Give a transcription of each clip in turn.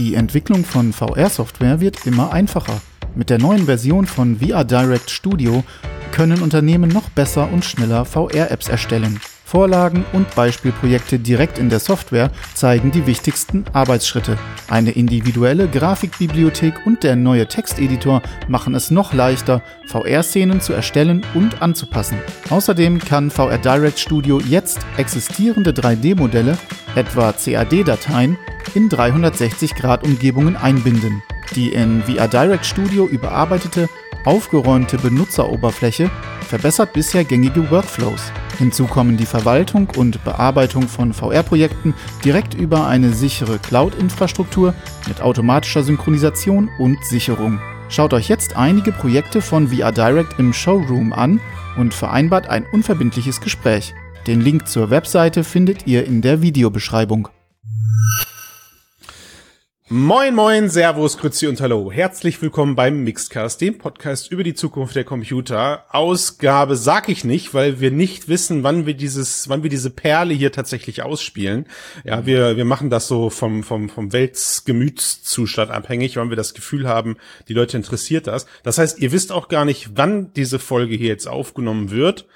Die Entwicklung von VR-Software wird immer einfacher. Mit der neuen Version von VR Direct Studio können Unternehmen noch besser und schneller VR-Apps erstellen. Vorlagen und Beispielprojekte direkt in der Software zeigen die wichtigsten Arbeitsschritte. Eine individuelle Grafikbibliothek und der neue Texteditor machen es noch leichter, VR-Szenen zu erstellen und anzupassen. Außerdem kann VR Direct Studio jetzt existierende 3D-Modelle, etwa CAD-Dateien, in 360-Grad-Umgebungen einbinden. Die in VR Direct Studio überarbeitete, aufgeräumte Benutzeroberfläche verbessert bisher gängige Workflows. Hinzu kommen die Verwaltung und Bearbeitung von VR-Projekten direkt über eine sichere Cloud-Infrastruktur mit automatischer Synchronisation und Sicherung. Schaut euch jetzt einige Projekte von VR Direct im Showroom an und vereinbart ein unverbindliches Gespräch. Den Link zur Webseite findet ihr in der Videobeschreibung. Moin, moin, Servus, Grüezi und Hallo. Herzlich willkommen beim Mixcast, dem Podcast über die Zukunft der Computer. Ausgabe sag ich nicht, weil wir nicht wissen, wann wir dieses, wann wir diese Perle hier tatsächlich ausspielen. Ja, wir, wir machen das so vom, vom, vom Weltsgemütszustand abhängig, wann wir das Gefühl haben, die Leute interessiert das. Das heißt, ihr wisst auch gar nicht, wann diese Folge hier jetzt aufgenommen wird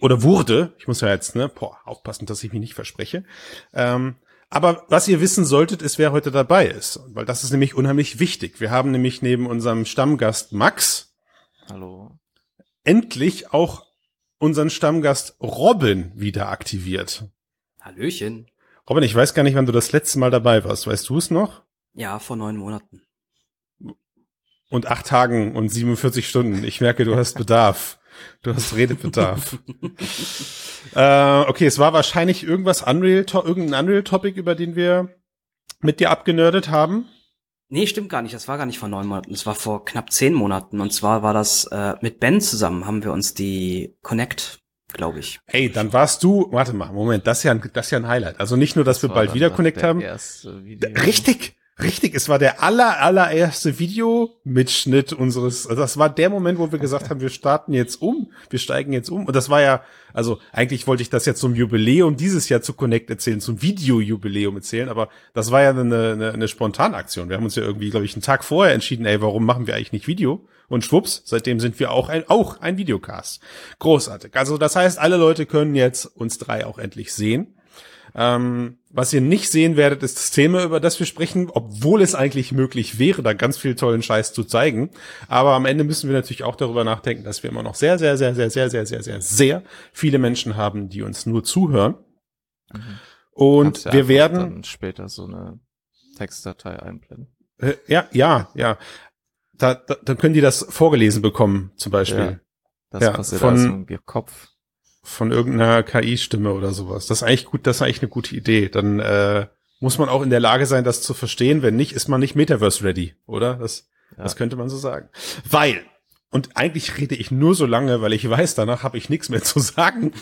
oder wurde, ich muss ja jetzt, ne, boah, aufpassen, dass ich mich nicht verspreche. Ähm, aber was ihr wissen solltet, ist, wer heute dabei ist, weil das ist nämlich unheimlich wichtig. Wir haben nämlich neben unserem Stammgast Max Hallo. endlich auch unseren Stammgast Robin wieder aktiviert. Hallöchen. Robin, ich weiß gar nicht, wann du das letzte Mal dabei warst. Weißt du es noch? Ja, vor neun Monaten. Und acht Tagen und 47 Stunden. Ich merke, du hast Bedarf. Du hast Redebedarf. äh, okay, es war wahrscheinlich irgendwas Unreal, irgendein Unreal-Topic, über den wir mit dir abgenördet haben. Nee, stimmt gar nicht. Das war gar nicht vor neun Monaten. Das war vor knapp zehn Monaten. Und zwar war das äh, mit Ben zusammen, haben wir uns die Connect, glaube ich. Ey, dann warst du, warte mal, Moment, das ist ja ein, das ist ja ein Highlight. Also nicht nur, dass das wir bald wieder Connect haben. Richtig, Richtig, es war der aller, allererste Videomitschnitt unseres, also das war der Moment, wo wir gesagt haben, wir starten jetzt um, wir steigen jetzt um. Und das war ja, also eigentlich wollte ich das jetzt zum Jubiläum dieses Jahr zu Connect erzählen, zum Video-Jubiläum erzählen, aber das war ja eine, eine, eine Spontanaktion. Wir haben uns ja irgendwie, glaube ich, einen Tag vorher entschieden, ey, warum machen wir eigentlich nicht Video? Und schwupps, seitdem sind wir auch ein, auch ein Videocast. Großartig. Also das heißt, alle Leute können jetzt uns drei auch endlich sehen. Ähm, was ihr nicht sehen werdet, ist das Thema, über das wir sprechen, obwohl es eigentlich möglich wäre, da ganz viel tollen Scheiß zu zeigen. Aber am Ende müssen wir natürlich auch darüber nachdenken, dass wir immer noch sehr, sehr, sehr, sehr, sehr, sehr, sehr, sehr, sehr viele Menschen haben, die uns nur zuhören. Mhm. Und ja wir werden dann später so eine Textdatei einblenden. Äh, ja, ja, ja. Da, da, dann können die das vorgelesen bekommen, zum Beispiel. Ja, das ja, passiert von, also im Kopf von irgendeiner KI-Stimme oder sowas. Das ist eigentlich gut, das ist eigentlich eine gute Idee. Dann äh, muss man auch in der Lage sein, das zu verstehen. Wenn nicht, ist man nicht Metaverse ready, oder? Das, ja. das könnte man so sagen. Weil, und eigentlich rede ich nur so lange, weil ich weiß, danach habe ich nichts mehr zu sagen.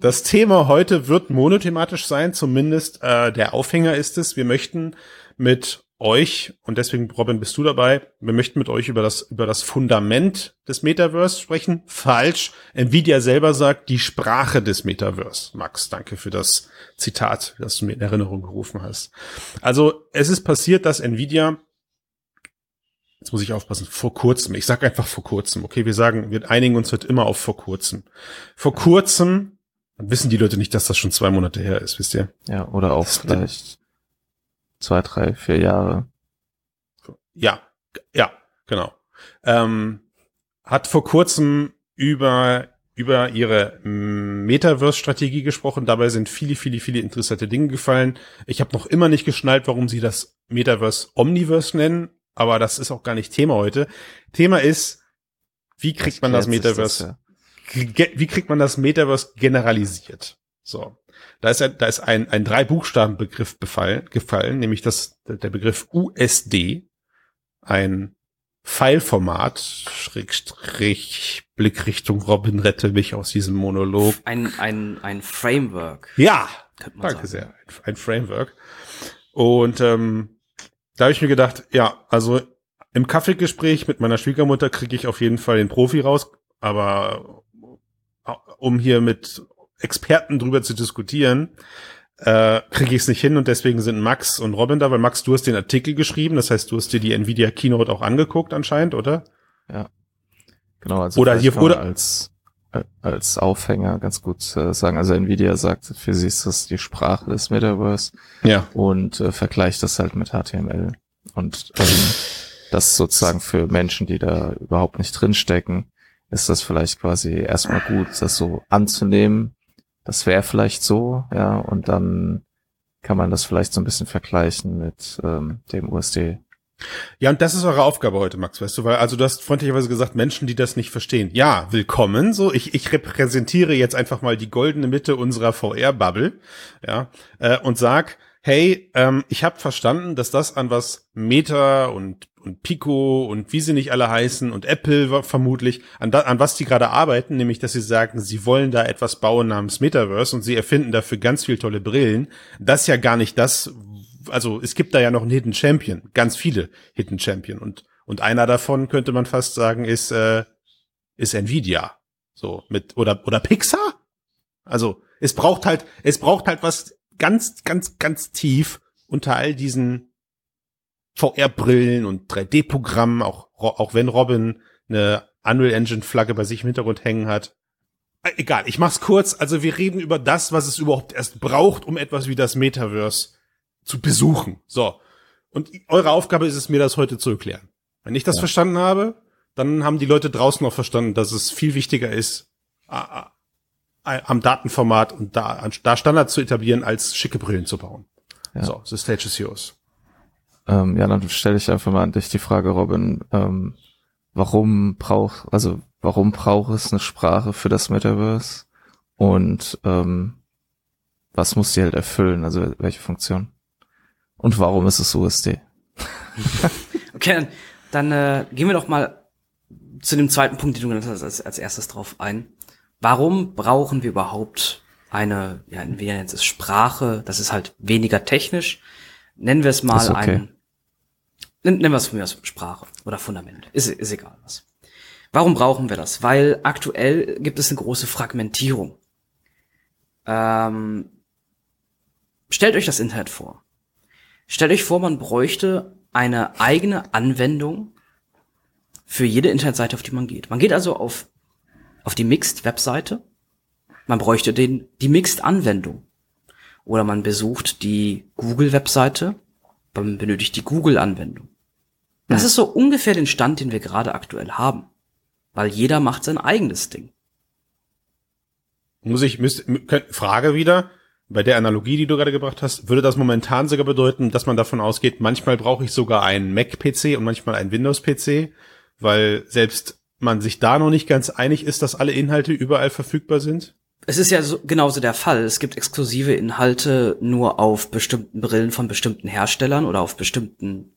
das Thema heute wird monothematisch sein, zumindest äh, der Aufhänger ist es. Wir möchten mit euch, und deswegen, Robin, bist du dabei, wir möchten mit euch über das, über das Fundament des Metaverse sprechen. Falsch. Nvidia selber sagt, die Sprache des Metaverse. Max, danke für das Zitat, das du mir in Erinnerung gerufen hast. Also, es ist passiert, dass Nvidia Jetzt muss ich aufpassen, vor kurzem. Ich sag einfach vor kurzem. Okay, wir sagen, wir einigen uns heute immer auf vor kurzem. Vor kurzem, dann wissen die Leute nicht, dass das schon zwei Monate her ist, wisst ihr? Ja, oder auch vielleicht zwei, drei, vier Jahre. Ja, ja, genau. Ähm, hat vor kurzem über über ihre Metaverse-Strategie gesprochen. Dabei sind viele, viele, viele interessante Dinge gefallen. Ich habe noch immer nicht geschnallt, warum sie das Metaverse Omniverse nennen, aber das ist auch gar nicht Thema heute. Thema ist, wie kriegt man das Metaverse, das, ja. wie kriegt man das Metaverse generalisiert? So. Da ist, da ist ein, ein Drei-Buchstaben-Begriff gefallen, nämlich das, der Begriff USD, ein Pfeilformat, Schrägstrich, Blickrichtung Robin, rette mich aus diesem Monolog. Ein, ein, ein Framework. Ja, danke sagen. sehr. Ein Framework. Und ähm, da habe ich mir gedacht, ja, also im Kaffeegespräch mit meiner Schwiegermutter kriege ich auf jeden Fall den Profi raus, aber um hier mit Experten drüber zu diskutieren, äh, kriege ich es nicht hin und deswegen sind Max und Robin da, weil Max, du hast den Artikel geschrieben, das heißt, du hast dir die Nvidia Keynote auch angeguckt anscheinend, oder? Ja. Genau, also oder hier oder als als Aufhänger ganz gut äh, sagen. Also Nvidia sagt, für sie ist das die Sprache des Metaverse. Ja. Und äh, vergleicht das halt mit HTML. Und ähm, das sozusagen für Menschen, die da überhaupt nicht drinstecken, ist das vielleicht quasi erstmal gut, das so anzunehmen. Das wäre vielleicht so, ja, und dann kann man das vielleicht so ein bisschen vergleichen mit ähm, dem USD. Ja, und das ist eure Aufgabe heute, Max, weißt du, weil, also du hast freundlicherweise gesagt, Menschen, die das nicht verstehen. Ja, willkommen, so, ich, ich repräsentiere jetzt einfach mal die goldene Mitte unserer VR-Bubble, ja, äh, und sag, hey, ähm, ich habe verstanden, dass das an was Meta und und Pico und wie sie nicht alle heißen und Apple vermutlich, an, da, an was die gerade arbeiten, nämlich dass sie sagen, sie wollen da etwas bauen namens Metaverse und sie erfinden dafür ganz viel tolle Brillen. Das ist ja gar nicht das, also es gibt da ja noch einen Hidden Champion, ganz viele Hidden Champion und und einer davon könnte man fast sagen ist äh, ist Nvidia, so mit oder oder Pixar. Also es braucht halt es braucht halt was ganz ganz ganz tief unter all diesen VR-Brillen und 3D-Programmen, auch, auch wenn Robin eine Unreal Engine Flagge bei sich im Hintergrund hängen hat. Äh, egal, ich mach's kurz. Also wir reden über das, was es überhaupt erst braucht, um etwas wie das Metaverse zu besuchen. So. Und eure Aufgabe ist es, mir das heute zu erklären. Wenn ich das ja. verstanden habe, dann haben die Leute draußen auch verstanden, dass es viel wichtiger ist, am Datenformat und da, da Standards zu etablieren, als schicke Brillen zu bauen. Ja. So, the stage is yours. Ähm, ja, dann stelle ich einfach mal an dich die Frage, Robin, ähm, warum braucht, also warum braucht es eine Sprache für das Metaverse? Und ähm, was muss die halt erfüllen? Also welche Funktion? Und warum ist es USD? okay, dann, äh, gehen wir doch mal zu dem zweiten Punkt, den du genannt hast, als, als erstes drauf ein. Warum brauchen wir überhaupt eine, ja, wir nennen es Sprache, das ist halt weniger technisch. Nennen wir es mal okay. ein Nennen wir es von mir aus Sprache oder Fundament. Ist, ist egal was. Warum brauchen wir das? Weil aktuell gibt es eine große Fragmentierung. Ähm, stellt euch das Internet vor. Stellt euch vor, man bräuchte eine eigene Anwendung für jede Internetseite, auf die man geht. Man geht also auf, auf die Mixed-Webseite. Man bräuchte den, die Mixed-Anwendung. Oder man besucht die Google-Webseite benötigt die Google-Anwendung. Das ist so ungefähr den Stand, den wir gerade aktuell haben. Weil jeder macht sein eigenes Ding. Muss ich, müsste, Frage wieder, bei der Analogie, die du gerade gebracht hast, würde das momentan sogar bedeuten, dass man davon ausgeht, manchmal brauche ich sogar einen Mac-PC und manchmal einen Windows-PC, weil selbst man sich da noch nicht ganz einig ist, dass alle Inhalte überall verfügbar sind? Es ist ja so, genauso der Fall. Es gibt exklusive Inhalte nur auf bestimmten Brillen von bestimmten Herstellern oder auf bestimmten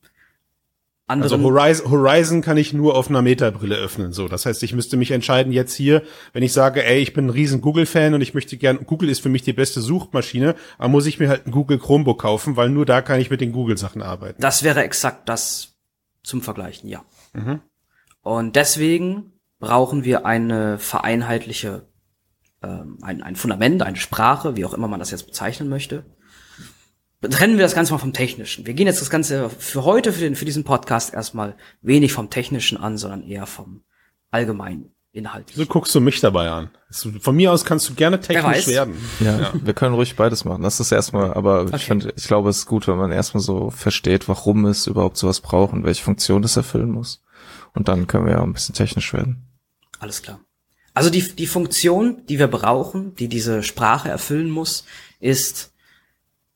anderen. Also Horizon, Horizon kann ich nur auf einer Meta-Brille öffnen. So, das heißt, ich müsste mich entscheiden jetzt hier, wenn ich sage, ey, ich bin ein riesen Google-Fan und ich möchte gern, Google ist für mich die beste Suchmaschine, aber muss ich mir halt ein Google Chromebook kaufen, weil nur da kann ich mit den Google-Sachen arbeiten. Das wäre exakt das zum Vergleichen, ja. Mhm. Und deswegen brauchen wir eine vereinheitliche ähm, ein, ein Fundament, eine Sprache, wie auch immer man das jetzt bezeichnen möchte. Trennen wir das Ganze mal vom Technischen. Wir gehen jetzt das Ganze für heute, für, den, für diesen Podcast erstmal wenig vom Technischen an, sondern eher vom allgemeinen Inhalt. So guckst du mich dabei an. Von mir aus kannst du gerne technisch werden. Ja, ja, wir können ruhig beides machen. Das ist erstmal, aber okay. ich finde, ich glaube, es ist gut, wenn man erstmal so versteht, warum es überhaupt sowas braucht und welche Funktion es erfüllen muss. Und dann können wir ja ein bisschen technisch werden. Alles klar. Also die, die Funktion, die wir brauchen, die diese Sprache erfüllen muss, ist,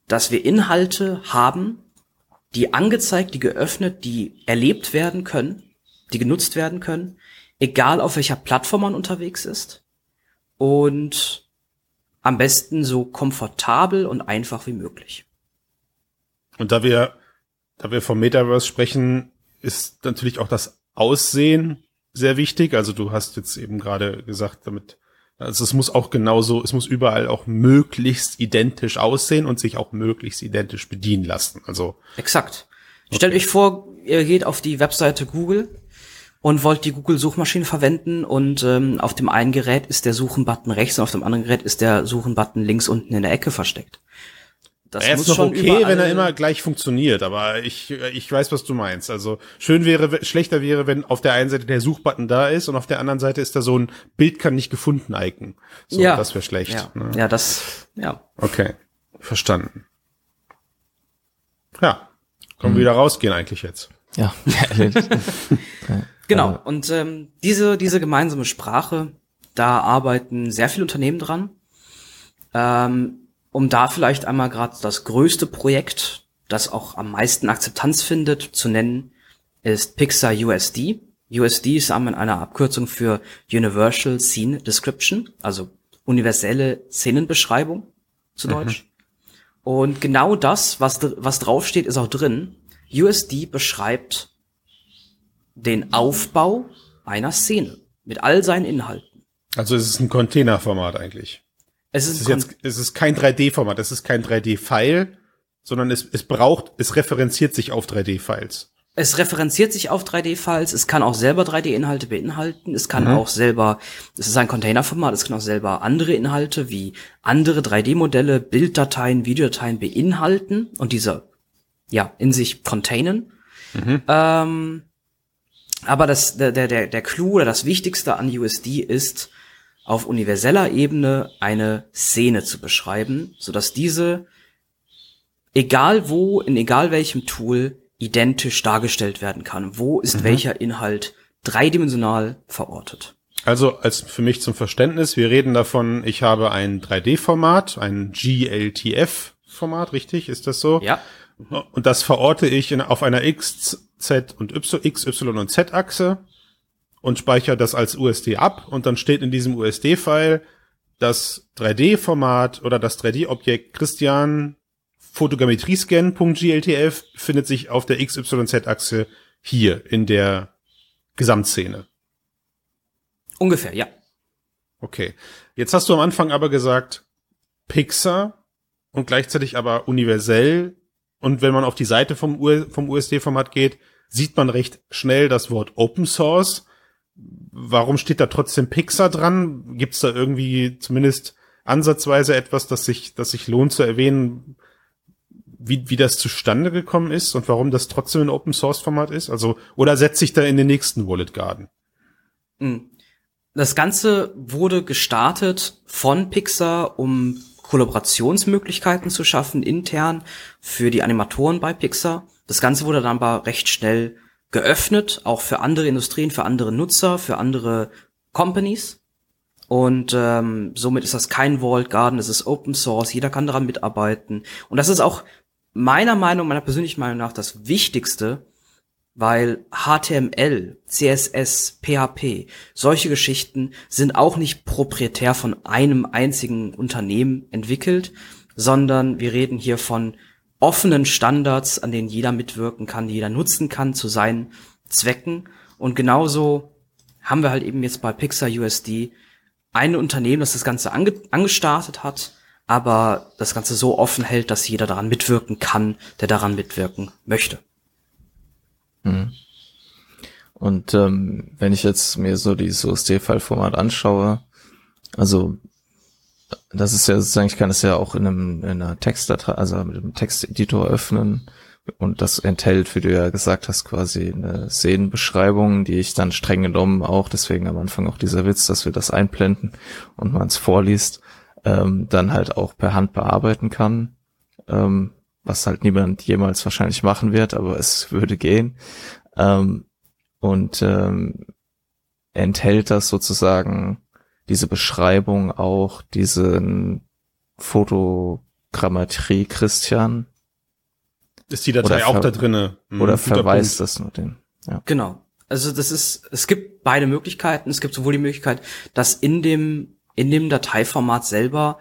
dass wir Inhalte haben, die angezeigt, die geöffnet, die erlebt werden können, die genutzt werden können, egal auf welcher Plattform man unterwegs ist und am besten so komfortabel und einfach wie möglich. Und da wir, da wir vom Metaverse sprechen, ist natürlich auch das Aussehen sehr wichtig. Also du hast jetzt eben gerade gesagt, damit, also es muss auch genauso, es muss überall auch möglichst identisch aussehen und sich auch möglichst identisch bedienen lassen. Also. Exakt. Okay. Stellt euch vor, ihr geht auf die Webseite Google und wollt die Google-Suchmaschine verwenden und ähm, auf dem einen Gerät ist der Suchen-Button rechts und auf dem anderen Gerät ist der Suchen-Button links unten in der Ecke versteckt. Das er muss ist noch schon okay, wenn er immer gleich funktioniert, aber ich, ich weiß, was du meinst. Also schön wäre, schlechter wäre, wenn auf der einen Seite der Suchbutton da ist und auf der anderen Seite ist da so ein Bild kann nicht gefunden Icon. So, ja, das wäre schlecht. Ja, Ne? ja, das, ja. Okay, verstanden. Ja, können wir wieder rausgehen eigentlich jetzt. Ja. Genau. Ja. Und ähm, diese, diese gemeinsame Sprache, da arbeiten sehr viele Unternehmen dran. Ähm, um da vielleicht einmal gerade das größte Projekt, das auch am meisten Akzeptanz findet, zu nennen, ist Pixar USD. USD ist einmal eine Abkürzung für Universal Scene Description, also universelle Szenenbeschreibung zu Deutsch. Und genau das, was, was draufsteht, ist auch drin. USD beschreibt den Aufbau einer Szene mit all seinen Inhalten. Also es ist ein Containerformat eigentlich. Es Es ist, ist ein jetzt, es ist kein 3D-Format, es ist kein 3D-File, sondern es, es braucht, es referenziert sich auf 3D-Files. Es referenziert sich auf 3D-Files, es kann auch selber 3D-Inhalte beinhalten, es kann auch selber, es ist ein Containerformat, es kann auch selber andere Inhalte wie andere 3D-Modelle, Bilddateien, Videodateien beinhalten und diese ja in sich containen. Ähm, aber das, der, der, der der Clou oder das Wichtigste an USD ist, auf universeller Ebene eine Szene zu beschreiben, sodass diese egal wo, in egal welchem Tool, identisch dargestellt werden kann. Wo ist welcher Inhalt dreidimensional verortet? Also als für mich zum Verständnis, wir reden davon, ich habe ein 3D-Format, ein GLTF-Format, richtig? Ist das so? Ja. Und das verorte ich in, auf einer X, Z und Y, X, Y und Z-Achse und speichere das als USD ab und dann steht in diesem USD-File das 3D-Format oder das 3D-Objekt Christian Fotogrammetriescan.gltf findet sich auf der XYZ-Achse hier in der Gesamtszene. Ungefähr, ja. Okay. Jetzt hast du am Anfang aber gesagt Pixar und gleichzeitig aber universell. Und wenn man auf die Seite vom, vom USD-Format geht, sieht man recht schnell das Wort Open Source. Warum steht da trotzdem Pixar dran? Gibt es da irgendwie zumindest ansatzweise etwas, das sich, das sich lohnt zu erwähnen, wie, wie das zustande gekommen ist und warum das trotzdem ein Open Source Format ist? Also, oder setzt sich da in den nächsten Wallet Garden? Mm. Das Ganze wurde gestartet von Pixar, um Kollaborationsmöglichkeiten zu schaffen intern für die Animatoren bei Pixar. Das Ganze wurde dann aber recht schnell geöffnet, auch für andere Industrien, für andere Nutzer, für andere Companies. Und ähm, somit ist das kein Walled Garden, es ist Open Source, jeder kann daran mitarbeiten. Und das ist auch meiner Meinung, meiner persönlichen Meinung nach das Wichtigste, weil HTML, CSS, PHP, solche Geschichten sind auch nicht proprietär von einem einzigen Unternehmen entwickelt, sondern wir reden hier von offenen Standards, an denen jeder mitwirken kann, die jeder nutzen kann zu seinen Zwecken. Und genauso haben wir halt eben jetzt bei Pixar USD ein Unternehmen, das das Ganze ange angestartet hat, aber das Ganze so offen hält, dass jeder daran mitwirken kann, der daran mitwirken möchte. Und ähm, wenn ich jetzt mir so dieses USD-File-Format anschaue, also das ist ja sozusagen, ich kann es ja auch in einem in einer Textdatei, also mit einem Texteditor öffnen und das enthält, wie du ja gesagt hast, quasi eine Szenenbeschreibung, die ich dann streng genommen auch, deswegen am Anfang auch dieser Witz, dass wir das einblenden und man es vorliest, ähm, dann halt auch per Hand bearbeiten kann, ähm, was halt niemand jemals wahrscheinlich machen wird, aber es würde gehen. Ähm, und ähm, enthält das sozusagen diese Beschreibung auch diesen Fotogrammetrie Christian Ist die Datei auch da drinne? Hm, oder verweist Punkt. das nur den? Ja. Genau. Also das ist, es gibt beide Möglichkeiten. Es gibt sowohl die Möglichkeit, dass in dem, in dem Dateiformat selber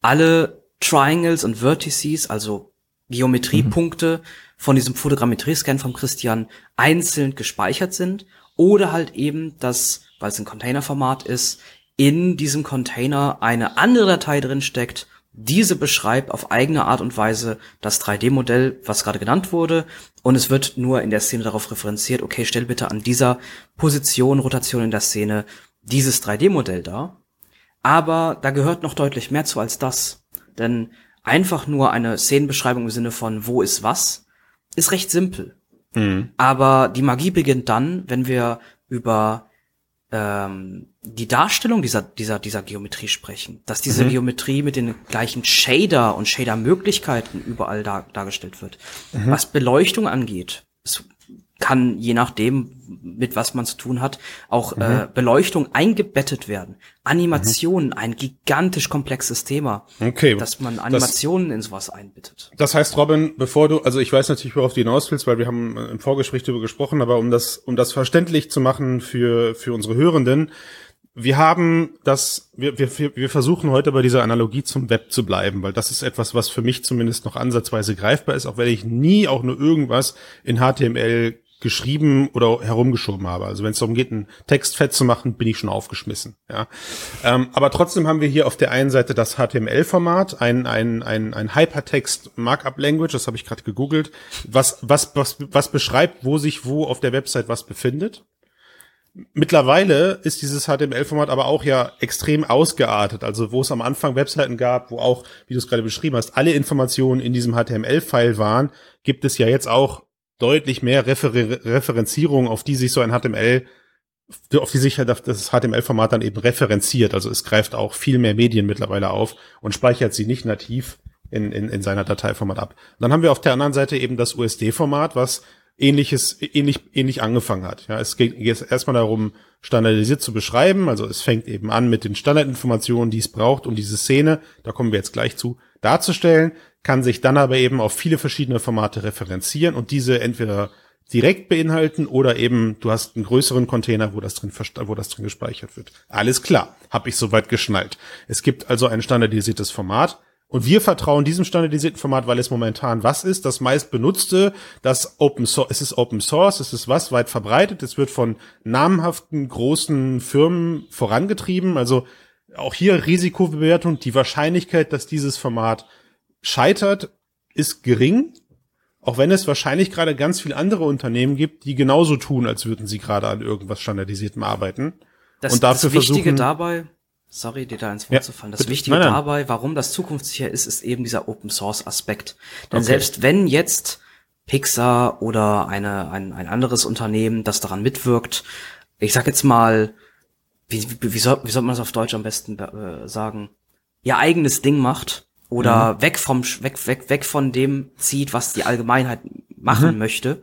alle Triangles und Vertices, also Geometriepunkte von diesem Fotogrammetrie-Scan von Christian einzeln gespeichert sind. Oder halt eben, dass, weil es ein Containerformat ist, in diesem Container eine andere Datei drin steckt, diese beschreibt auf eigene Art und Weise das 3D-Modell, was gerade genannt wurde, und es wird nur in der Szene darauf referenziert, okay, stell bitte an dieser Position, Rotation in der Szene dieses 3D-Modell dar. Aber da gehört noch deutlich mehr zu als das. Denn einfach nur eine Szenenbeschreibung im Sinne von wo ist was, ist recht simpel. Mhm. Aber die Magie beginnt dann, wenn wir über ähm, die Darstellung dieser, dieser, dieser Geometrie sprechen. Dass diese Mhm. Geometrie mit den gleichen Shader und Shader-Möglichkeiten überall dar, dargestellt wird. Mhm. Was Beleuchtung angeht, es kann je nachdem, mit was man zu tun hat, auch Mhm. äh, Beleuchtung eingebettet werden. Animationen, ein gigantisch komplexes Thema, Okay. dass man Animationen in sowas einbettet. Das heißt, Robin, bevor du, also ich weiß natürlich, worauf du hinaus willst, weil wir haben äh, im Vorgespräch darüber gesprochen, aber um das, um das verständlich zu machen für, für unsere Hörenden, wir haben das, wir, wir wir versuchen heute bei dieser Analogie zum Web zu bleiben, weil das ist etwas, was für mich zumindest noch ansatzweise greifbar ist, auch wenn ich nie auch nur irgendwas in HTML geschrieben oder herumgeschoben habe. Also wenn es darum geht, einen Text fett zu machen, bin ich schon aufgeschmissen. Ja, ähm, aber trotzdem haben wir hier auf der einen Seite das HTML-Format, ein ein ein, ein Hypertext Markup Language, das habe ich gerade gegoogelt, was was was was beschreibt, wo sich wo auf der Website was befindet. Mittlerweile ist dieses HTML-Format aber auch ja extrem ausgeartet. Also wo es am Anfang Webseiten gab, wo auch, wie du es gerade beschrieben hast, alle Informationen in diesem HTML-File waren, gibt es ja jetzt auch deutlich mehr Refer Referenzierungen, auf die sich so ein HTML, auf die sich das HTML-Format dann eben referenziert. Also es greift auch viel mehr Medien mittlerweile auf und speichert sie nicht nativ in, in, in seiner Dateiformat ab. Dann haben wir auf der anderen Seite eben das USD-Format, was ähnliches, ähnlich, ähnlich angefangen hat. Ja, es geht jetzt erstmal darum, standardisiert zu beschreiben. Also es fängt eben an mit den Standardinformationen, die es braucht, um diese Szene, da kommen wir jetzt gleich zu, darzustellen, kann sich dann aber eben auf viele verschiedene Formate referenzieren und diese entweder direkt beinhalten oder eben du hast einen größeren Container, wo das drin wo das drin gespeichert wird. Alles klar, habe ich soweit geschnallt. Es gibt also ein standardisiertes Format und wir vertrauen diesem standardisierten Format, weil es momentan was ist, das meist benutzte, das Open Source, es ist Open Source, es ist was weit verbreitet, es wird von namhaften großen Firmen vorangetrieben, also auch hier Risikobewertung, die Wahrscheinlichkeit, dass dieses Format scheitert, ist gering, auch wenn es wahrscheinlich gerade ganz viele andere Unternehmen gibt, die genauso tun, als würden sie gerade an irgendwas Standardisiertem arbeiten. Das, Und dafür das Wichtige versuchen- dabei, sorry, dir da ins Ja, Wort zu fallen, das bitte. Wichtige Nein, nein. dabei, warum das zukunftssicher ist, ist eben dieser Open Source Aspekt. Denn Okay. selbst wenn jetzt Pixar oder eine, ein, ein anderes Unternehmen, das daran mitwirkt, ich sag jetzt mal, wie, wie, wie, soll, wie soll man das auf Deutsch am besten äh, sagen, ihr eigenes Ding macht oder weg vom weg weg weg von dem zieht, was die Allgemeinheit machen möchte,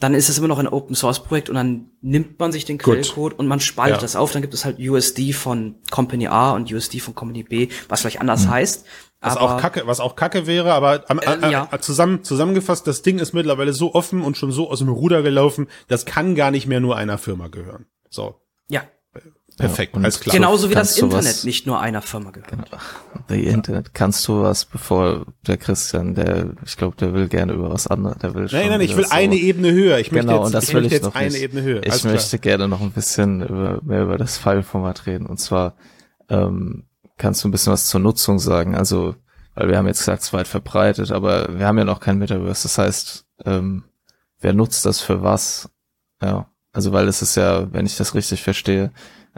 dann ist es immer noch ein Open Source Projekt und dann nimmt man sich den. Quellcode und man spaltet Ja. das auf. Dann gibt es halt USD von Company A und USD von Company B, was vielleicht anders heißt. Was aber auch Kacke, was auch Kacke wäre, aber am, Äh, äh, ja. äh, zusammen, zusammengefasst, das Ding ist mittlerweile so offen und schon so aus dem Ruder gelaufen, das kann gar nicht mehr nur einer Firma gehören. So, perfekt, und alles klar. genauso wie das Internet was- nicht nur einer Firma gehört. The Internet. Kannst du was, bevor der Christian, der, ich glaube, der will gerne über was anderes, der will schon Nein, nein, ich will so- eine Ebene höher. Ich möchte Genau, jetzt, und das ich will möchte ich jetzt noch eine nicht. Ebene höher. Ich Alles klar. möchte gerne noch ein bisschen über, mehr über das File-Format reden. Und zwar ähm, kannst du ein bisschen was zur Nutzung sagen. Also, weil wir haben jetzt gesagt, es ist weit verbreitet, aber wir haben ja noch kein Metaverse. Das heißt, ähm, wer nutzt das für was? Ja, also weil es ist ja, wenn ich das richtig verstehe,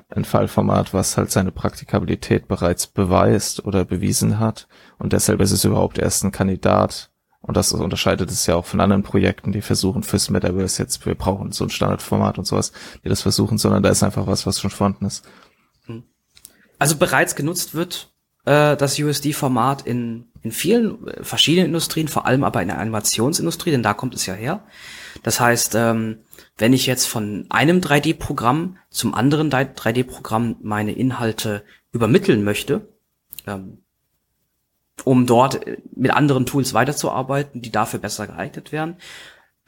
ein Fallformat, was halt seine Praktikabilität bereits beweist oder bewiesen hat. Und deshalb ist es überhaupt erst ein Kandidat. Und das unterscheidet es ja auch von anderen Projekten, die versuchen fürs Metaverse jetzt, wir brauchen so ein Standardformat und sowas, die das versuchen, sondern da ist einfach was, was schon vorhanden ist. Also bereits genutzt wird äh, das USD-Format in, in vielen äh, verschiedenen Industrien, vor allem aber in der Animationsindustrie, denn da kommt es ja her. Das heißt, ähm, wenn ich jetzt von einem 3D-Programm zum anderen 3D-Programm meine Inhalte übermitteln möchte, ähm, um dort äh, mit anderen Tools weiterzuarbeiten, die dafür besser geeignet wären,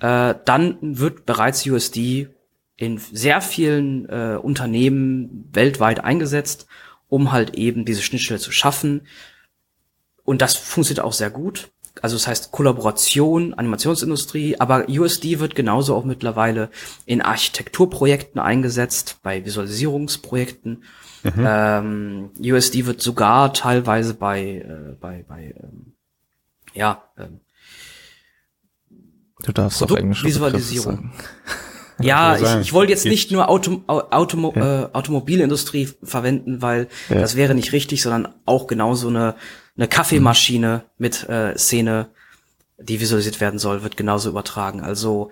äh, dann wird bereits USD in sehr vielen äh, Unternehmen weltweit eingesetzt, um halt eben diese Schnittstelle zu schaffen. Und das funktioniert auch sehr gut. Also das heißt Kollaboration, Animationsindustrie, aber USD wird genauso auch mittlerweile in Architekturprojekten eingesetzt, bei Visualisierungsprojekten. Ähm, USD wird sogar teilweise bei, äh, bei, bei ähm, ja, ähm, Du darfst englische Begriffe Produktvisualisierung. sagen. Ja, ich ich, wollte jetzt nicht nur Auto, Au- Automo, äh, Automobilindustrie verwenden, weil Ja. das wäre nicht richtig, sondern auch genau so eine Eine Kaffeemaschine mit äh, Szene, die visualisiert werden soll, wird genauso übertragen. Also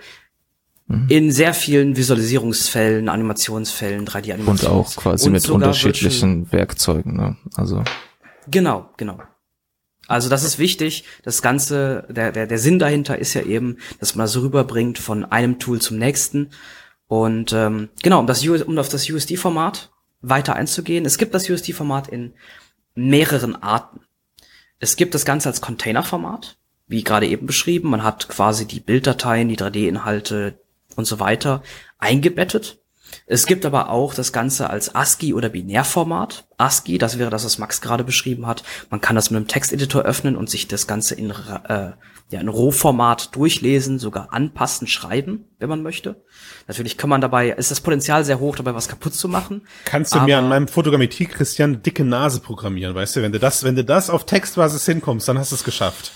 Mhm. in sehr vielen Visualisierungsfällen, Animationsfällen, Und 3D-Animations. auch quasi und mit unterschiedlichen Werkzeugen. Ne? Also Genau, genau. Also das ist wichtig. Das Ganze, der, der, der Sinn dahinter ist ja eben, dass man das rüberbringt von einem Tool zum nächsten. Und ähm, genau, um, das, um auf das USD-Format weiter einzugehen. Es gibt das USD-Format in mehreren Arten. Es gibt das Ganze als Container-Format, wie gerade eben beschrieben. Man hat quasi die Bilddateien, die 3D-Inhalte und so weiter eingebettet. Es gibt aber auch das Ganze als ASCII oder Binärformat. ASCII, das wäre das, was Max gerade beschrieben hat. Man kann das mit einem Texteditor öffnen und sich das Ganze in, äh, ja, in Rohformat durchlesen, sogar anpassen, schreiben, wenn man möchte. Natürlich kann man dabei, ist das Potenzial sehr hoch, dabei was kaputt zu machen. Kannst du mir Aber- an meinem Fotogrammetrie Christian eine dicke Nase programmieren, weißt du? Wenn du das, wenn du das auf Textbasis hinkommst, dann hast du es geschafft.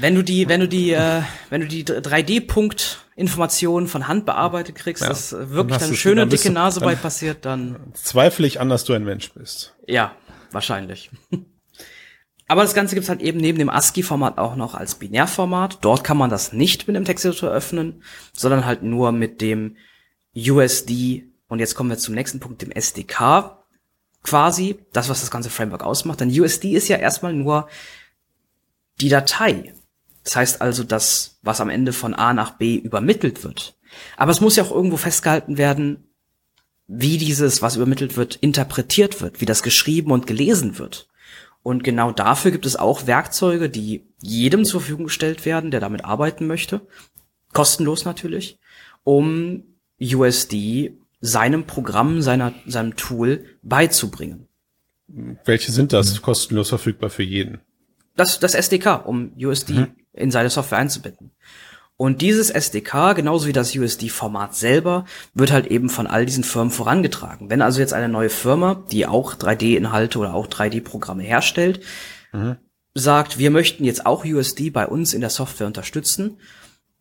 Wenn du die, wenn du die, äh, wenn du die 3D-Punkt-Informationen von Hand bearbeitet kriegst, Ja, dass dann wirklich hast eine schöne dann dicke Nase bei dann- passiert, dann Zweifle ich an, dass du ein Mensch bist. Ja, wahrscheinlich. Aber das Ganze gibt's halt eben neben dem ASCII-Format auch noch als Binärformat. Dort kann man das nicht mit dem Texteditor öffnen, sondern halt nur mit dem USD. Und jetzt kommen wir zum nächsten Punkt, dem SDK quasi. Das, was das ganze Framework ausmacht. Denn USD ist ja erstmal nur die Datei. Das heißt also, das, was am Ende von A nach B übermittelt wird. Aber es muss ja auch irgendwo festgehalten werden, wie dieses, was übermittelt wird, interpretiert wird, wie das geschrieben und gelesen wird. Und genau dafür gibt es auch Werkzeuge, die jedem zur Verfügung gestellt werden, der damit arbeiten möchte. Kostenlos natürlich, um USD seinem Programm, seiner, seinem Tool beizubringen. Welche sind das? Kostenlos verfügbar für jeden. Das, das SDK, um USD in seine Software einzubetten. Und dieses SDK, genauso wie das USD-Format selber, wird halt eben von all diesen Firmen vorangetragen. Wenn also jetzt eine neue Firma, die auch 3D-Inhalte oder auch 3D-Programme herstellt, sagt, wir möchten jetzt auch USD bei uns in der Software unterstützen,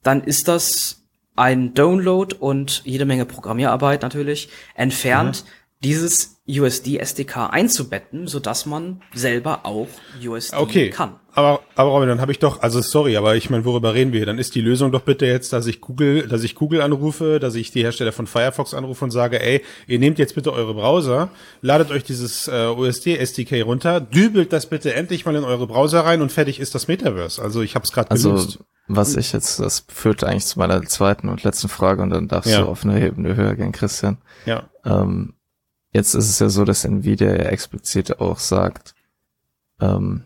dann ist das ein Download und jede Menge Programmierarbeit natürlich entfernt, dieses USD-SDK einzubetten, sodass man selber auch USD Okay. kann. Aber, aber Robin, dann habe ich doch, also sorry, aber ich meine, worüber reden wir? hier? Dann ist die Lösung doch bitte jetzt, dass ich Google, dass ich Google anrufe, dass ich die Hersteller von Firefox anrufe und sage, ey, ihr nehmt jetzt bitte eure Browser, ladet euch dieses äh, USD SDK runter, dübelt das bitte endlich mal in eure Browser rein und fertig ist das Metaverse. Also ich habe es gerade Also, gelöst. was ich jetzt, das führt eigentlich zu meiner zweiten und letzten Frage und dann darfst Ja. du auf eine Ebene höher gehen, Christian. Ja. Ähm, jetzt ist es ja so, dass Nvidia ja explizit auch sagt, ähm,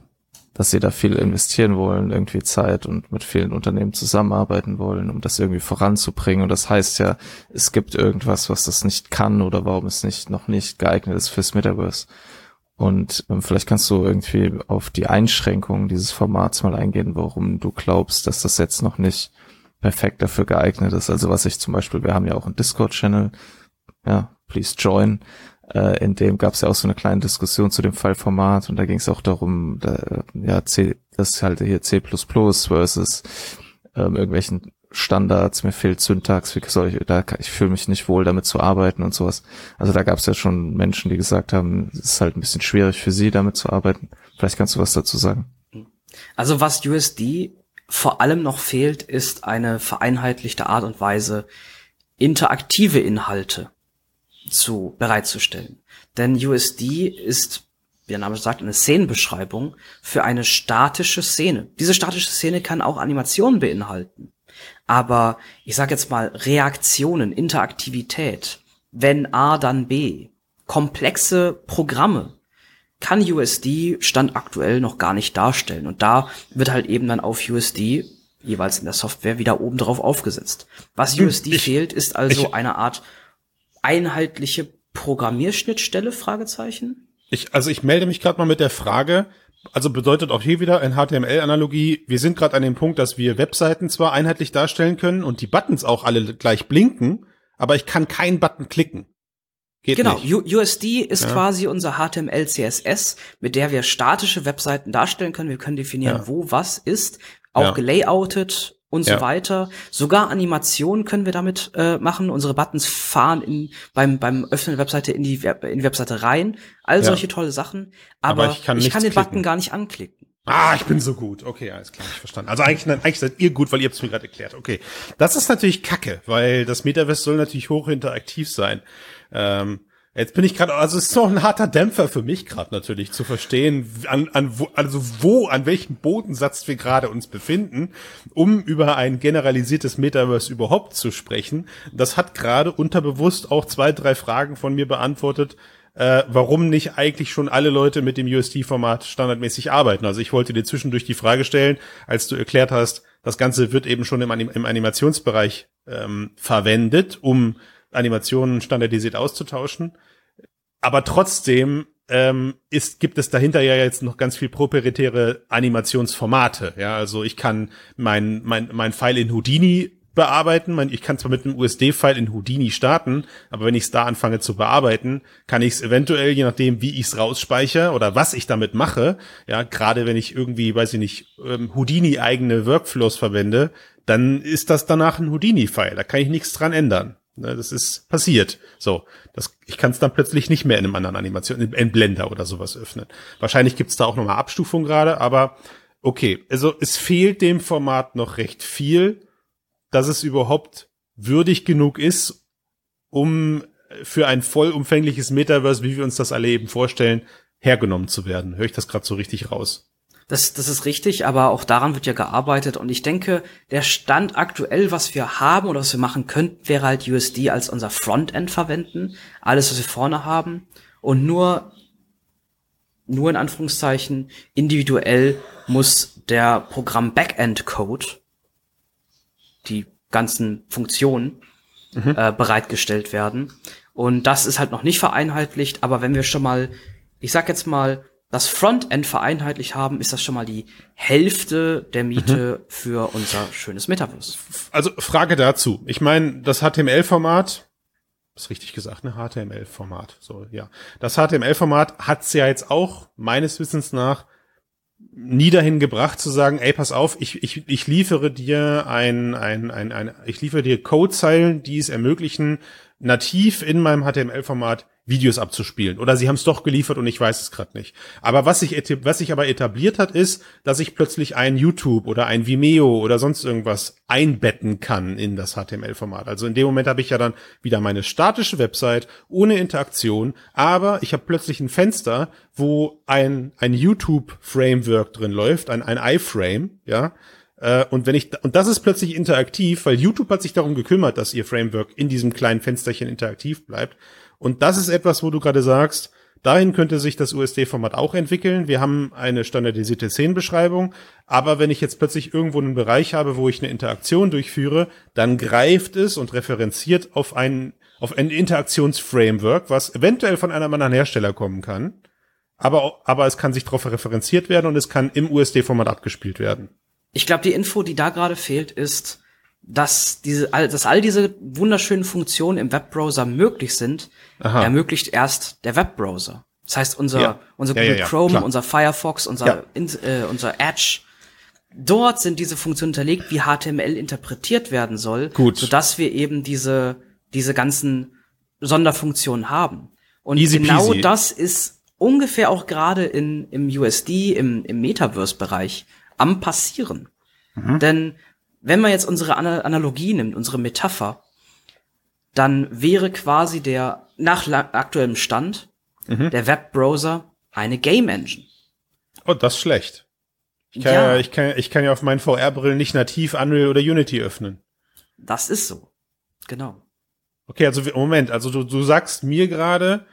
dass sie da viel investieren wollen, irgendwie Zeit und mit vielen Unternehmen zusammenarbeiten wollen, um das irgendwie voranzubringen. Und das heißt ja, es gibt irgendwas, was das nicht kann oder warum es nicht noch nicht geeignet ist fürs Metaverse. Und ähm, vielleicht kannst du irgendwie auf die Einschränkungen dieses Formats mal eingehen, warum du glaubst, dass das jetzt noch nicht perfekt dafür geeignet ist. Also was ich zum Beispiel, wir haben ja auch einen Discord-Channel, ja, please join. Äh, in dem gab es ja auch so eine kleine Diskussion zu dem Fallformat und da ging es auch darum, da, ja, C, das ist halt hier C++ versus ähm, irgendwelchen Standards, mir fehlt Syntax, wie soll ich, da, ich fühle mich nicht wohl damit zu arbeiten und sowas. Also da gab es ja schon Menschen, die gesagt haben, es ist halt ein bisschen schwierig für sie, damit zu arbeiten. Vielleicht kannst du was dazu sagen. Also was USD vor allem noch fehlt, ist eine vereinheitlichte Art und Weise, interaktive Inhalte zu bereitzustellen. Denn USD ist, wie der Name sagt, eine Szenenbeschreibung für eine statische Szene. Diese statische Szene kann auch Animationen beinhalten. Aber ich sage jetzt mal Reaktionen, Interaktivität, wenn A, dann B, komplexe Programme, kann USD Stand aktuell noch gar nicht darstellen. Und da wird halt eben dann auf USD jeweils in der Software wieder oben drauf aufgesetzt. Was USD ich- fehlt, ist also ich- eine Art einheitliche Programmierschnittstelle, Fragezeichen. Ich, also ich melde mich gerade mal mit der Frage, also bedeutet auch hier wieder in HTML-Analogie, wir sind gerade an dem Punkt, dass wir Webseiten zwar einheitlich darstellen können und die Buttons auch alle gleich blinken, aber ich kann keinen Button klicken. Geht Genau, nicht. USD ist Ja. quasi unser HTML, CSS, mit der wir statische Webseiten darstellen können. Wir können definieren, Ja. wo was ist, auch Ja. gelayoutet und Ja. so weiter. Sogar Animationen können wir damit äh, machen. Unsere Buttons fahren in, beim, beim Öffnen der Webseite in die, Web, in die Webseite rein. All Ja. solche tolle Sachen. Aber, Aber ich kann ich kann den klicken. Button gar nicht anklicken. Ah, ich bin so gut. Okay, alles klar, ich verstanden. Also eigentlich, nein, eigentlich seid ihr gut, weil ihr habt es mir gerade erklärt. Okay, das ist natürlich Kacke, weil das Metaverse soll natürlich hoch interaktiv sein. Ähm, jetzt bin ich gerade, also es ist noch ein harter Dämpfer für mich gerade natürlich zu verstehen, an, an wo, also wo, an welchem Bodensatz wir gerade uns befinden, um über ein generalisiertes Metaverse überhaupt zu sprechen. Das hat gerade unterbewusst auch zwei, drei Fragen von mir beantwortet, äh, warum nicht eigentlich schon alle Leute mit dem USD-Format standardmäßig arbeiten. Also ich wollte dir zwischendurch die Frage stellen, als du erklärt hast, das Ganze wird eben schon im, Anim im Animationsbereich ähm, verwendet, um Animationen standardisiert auszutauschen. Aber trotzdem ähm, ist, gibt es dahinter ja jetzt noch ganz viel proprietäre Animationsformate. Ja, also ich kann mein, mein, mein File in Houdini bearbeiten. Ich kann zwar mit einem USD-File in Houdini starten, aber wenn ich es da anfange zu bearbeiten, kann ich es eventuell, je nachdem, wie ich es rausspeichere oder was ich damit mache, ja, gerade wenn ich irgendwie, weiß ich nicht, ähm, Houdini-eigene Workflows verwende, dann ist das danach ein Houdini-File. Da kann ich nichts dran ändern. Ne, das ist passiert. So, das, ich kann es dann plötzlich nicht mehr in einem anderen Animation, in Blender oder sowas öffnen. Wahrscheinlich gibt es da auch nochmal Abstufung gerade, aber okay, also es fehlt dem Format noch recht viel dass es überhaupt würdig genug ist, um für ein vollumfängliches Metaverse, wie wir uns das alle eben vorstellen, hergenommen zu werden. Höre ich das gerade so richtig raus? Das, das ist richtig, aber auch daran wird ja gearbeitet und ich denke, der Stand aktuell, was wir haben oder was wir machen könnten, wäre halt USD als unser Frontend verwenden, alles, was wir vorne haben und nur, nur in Anführungszeichen, individuell muss der Programm Backend Code die ganzen Funktionen mhm. äh, bereitgestellt werden. Und das ist halt noch nicht vereinheitlicht, aber wenn wir schon mal, ich sag jetzt mal, das Frontend vereinheitlicht haben, ist das schon mal die Hälfte der Miete mhm. für unser schönes Metaverse. Also Frage dazu. Ich meine, das HTML-Format, ist richtig gesagt, ne? HTML-Format. So, ja. Das HTML-Format hat's ja jetzt auch meines Wissens nach nie dahin gebracht zu sagen, ey, pass auf, ich, ich, ich liefere dir ein, ein, ein, ein ich liefere dir Codezeilen, die es ermöglichen, nativ in meinem HTML-Format Videos abzuspielen. Oder sie haben es doch geliefert und ich weiß es gerade nicht. Aber was sich, was sich aber etabliert hat, ist, dass ich plötzlich ein YouTube oder ein Vimeo oder sonst irgendwas einbetten kann in das HTML-Format. Also in dem Moment habe ich ja dann wieder meine statische Website ohne Interaktion, aber ich habe plötzlich ein Fenster, wo ein, ein YouTube-Framework drin läuft, ein, ein iFrame, ja, äh, und wenn ich, und das ist plötzlich interaktiv, weil YouTube hat sich darum gekümmert, dass ihr Framework in diesem kleinen Fensterchen interaktiv bleibt. Und das ist etwas, wo du gerade sagst, dahin könnte sich das USD-Format auch entwickeln. Wir haben eine standardisierte Szenenbeschreibung, aber wenn ich jetzt plötzlich irgendwo einen Bereich habe, wo ich eine Interaktion durchführe, dann greift es und referenziert auf ein, auf ein Interaktionsframework, was eventuell von einem anderen Hersteller kommen kann. Aber, aber es kann sich darauf referenziert werden und es kann im USD-Format abgespielt werden. Ich glaube, die Info, die da gerade fehlt, ist, dass diese, dass all diese wunderschönen Funktionen im Webbrowser möglich sind, Aha. ermöglicht erst der Webbrowser. Das heißt, unser, ja. unser Google ja, ja, Chrome, klar. unser Firefox, unser, äh, unser Edge, dort sind diese Funktionen hinterlegt, wie HTML interpretiert werden soll, Gut. sodass wir eben diese, diese ganzen Sonderfunktionen haben. Und easy genau peasy. das ist ungefähr auch gerade in, im USD, im, im Metaverse-Bereich am passieren. Mhm. Denn wenn man jetzt unsere Analogie nimmt, unsere Metapher, dann wäre quasi der nach aktuellem Stand mhm. der Webbrowser eine Game Engine. Oh, das ist schlecht. Ich kann ja, ja ich kann, ich kann ja auf meinen VR-Brillen nicht nativ Unreal oder Unity öffnen. Das ist so. Genau. Okay, also Moment, also du, du sagst mir gerade,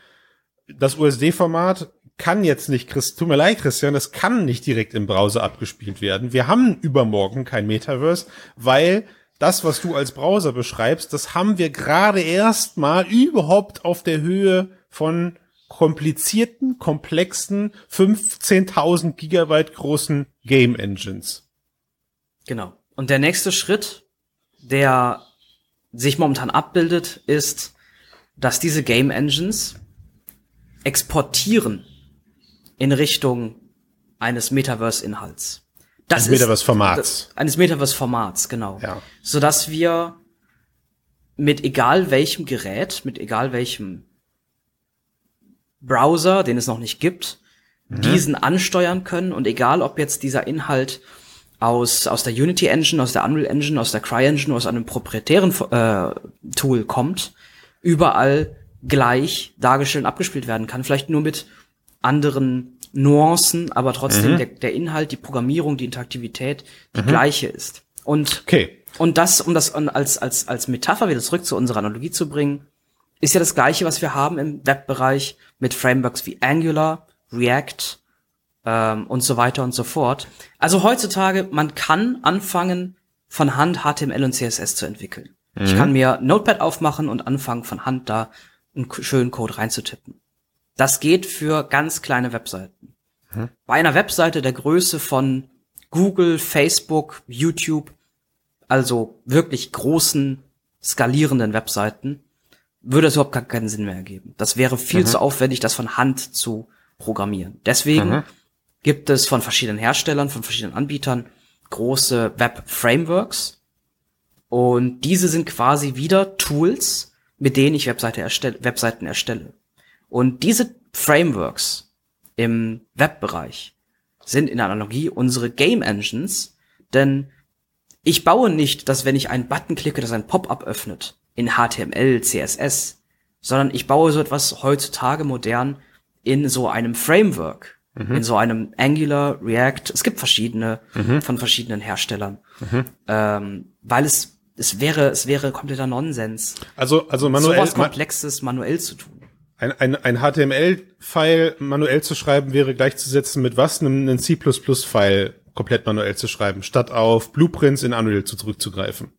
das USD-Format kann jetzt nicht, Chris, tut mir leid, Christian, das kann nicht direkt im Browser abgespielt werden. Wir haben übermorgen kein Metaverse, weil das, was du als Browser beschreibst, das haben wir gerade erst mal überhaupt auf der Höhe von komplizierten, komplexen, 15.000 Gigabyte großen Game Engines. Genau. Und der nächste Schritt, der sich momentan abbildet, ist, dass diese Game Engines exportieren in Richtung eines Metaverse-Inhalts. Das eines Metaverse-Formats. Eines Metaverse-Formats, genau. Ja. Sodass wir mit egal welchem Gerät, mit egal welchem Browser, den es noch nicht gibt, diesen ansteuern können und egal ob jetzt dieser Inhalt aus, aus der Unity Engine, aus der Unreal Engine, aus der CryEngine, aus einem proprietären äh, Tool kommt, überall gleich dargestellt und abgespielt werden kann. Vielleicht nur mit anderen Nuancen, aber trotzdem Mhm. der, der Inhalt, die Programmierung, die Interaktivität die gleiche ist. Und Okay. und das, um das als, als, als Metapher wieder zurück zu unserer Analogie zu bringen, ist ja das Gleiche, was wir haben im Webbereich mit Frameworks wie Angular, React ähm, und so weiter und so fort. Also heutzutage, man kann anfangen, von Hand HTML und CSS zu entwickeln. Ich kann mir Notepad aufmachen und anfangen, von Hand da einen schönen Code reinzutippen. Das geht für ganz kleine Webseiten. Bei einer Webseite der Größe von Google, Facebook, YouTube, also wirklich großen, skalierenden Webseiten, würde es überhaupt gar keinen Sinn mehr ergeben. Das wäre viel zu aufwendig, das von Hand zu programmieren. Deswegen gibt es von verschiedenen Herstellern, von verschiedenen Anbietern große Web-Frameworks. Und diese sind quasi wieder Tools, mit denen ich Webseite erstell Webseiten erstelle. Und diese Frameworks im Webbereich sind in Analogie unsere Game Engines, denn ich baue nicht, dass wenn ich einen Button klicke, dass ein Pop-up öffnet in HTML, CSS, sondern ich baue so etwas heutzutage modern in so einem Framework, in so einem Angular, React. Es gibt verschiedene von verschiedenen Herstellern, ähm, weil es es wäre es wäre kompletter Nonsens, Also, also manuell, sowas Komplexes manuell zu tun. Ein, ein, ein HTML-File manuell zu schreiben wäre gleichzusetzen mit was? Einem, einem C++-File komplett manuell zu schreiben, statt auf Blueprints in Unreal zu zurückzugreifen.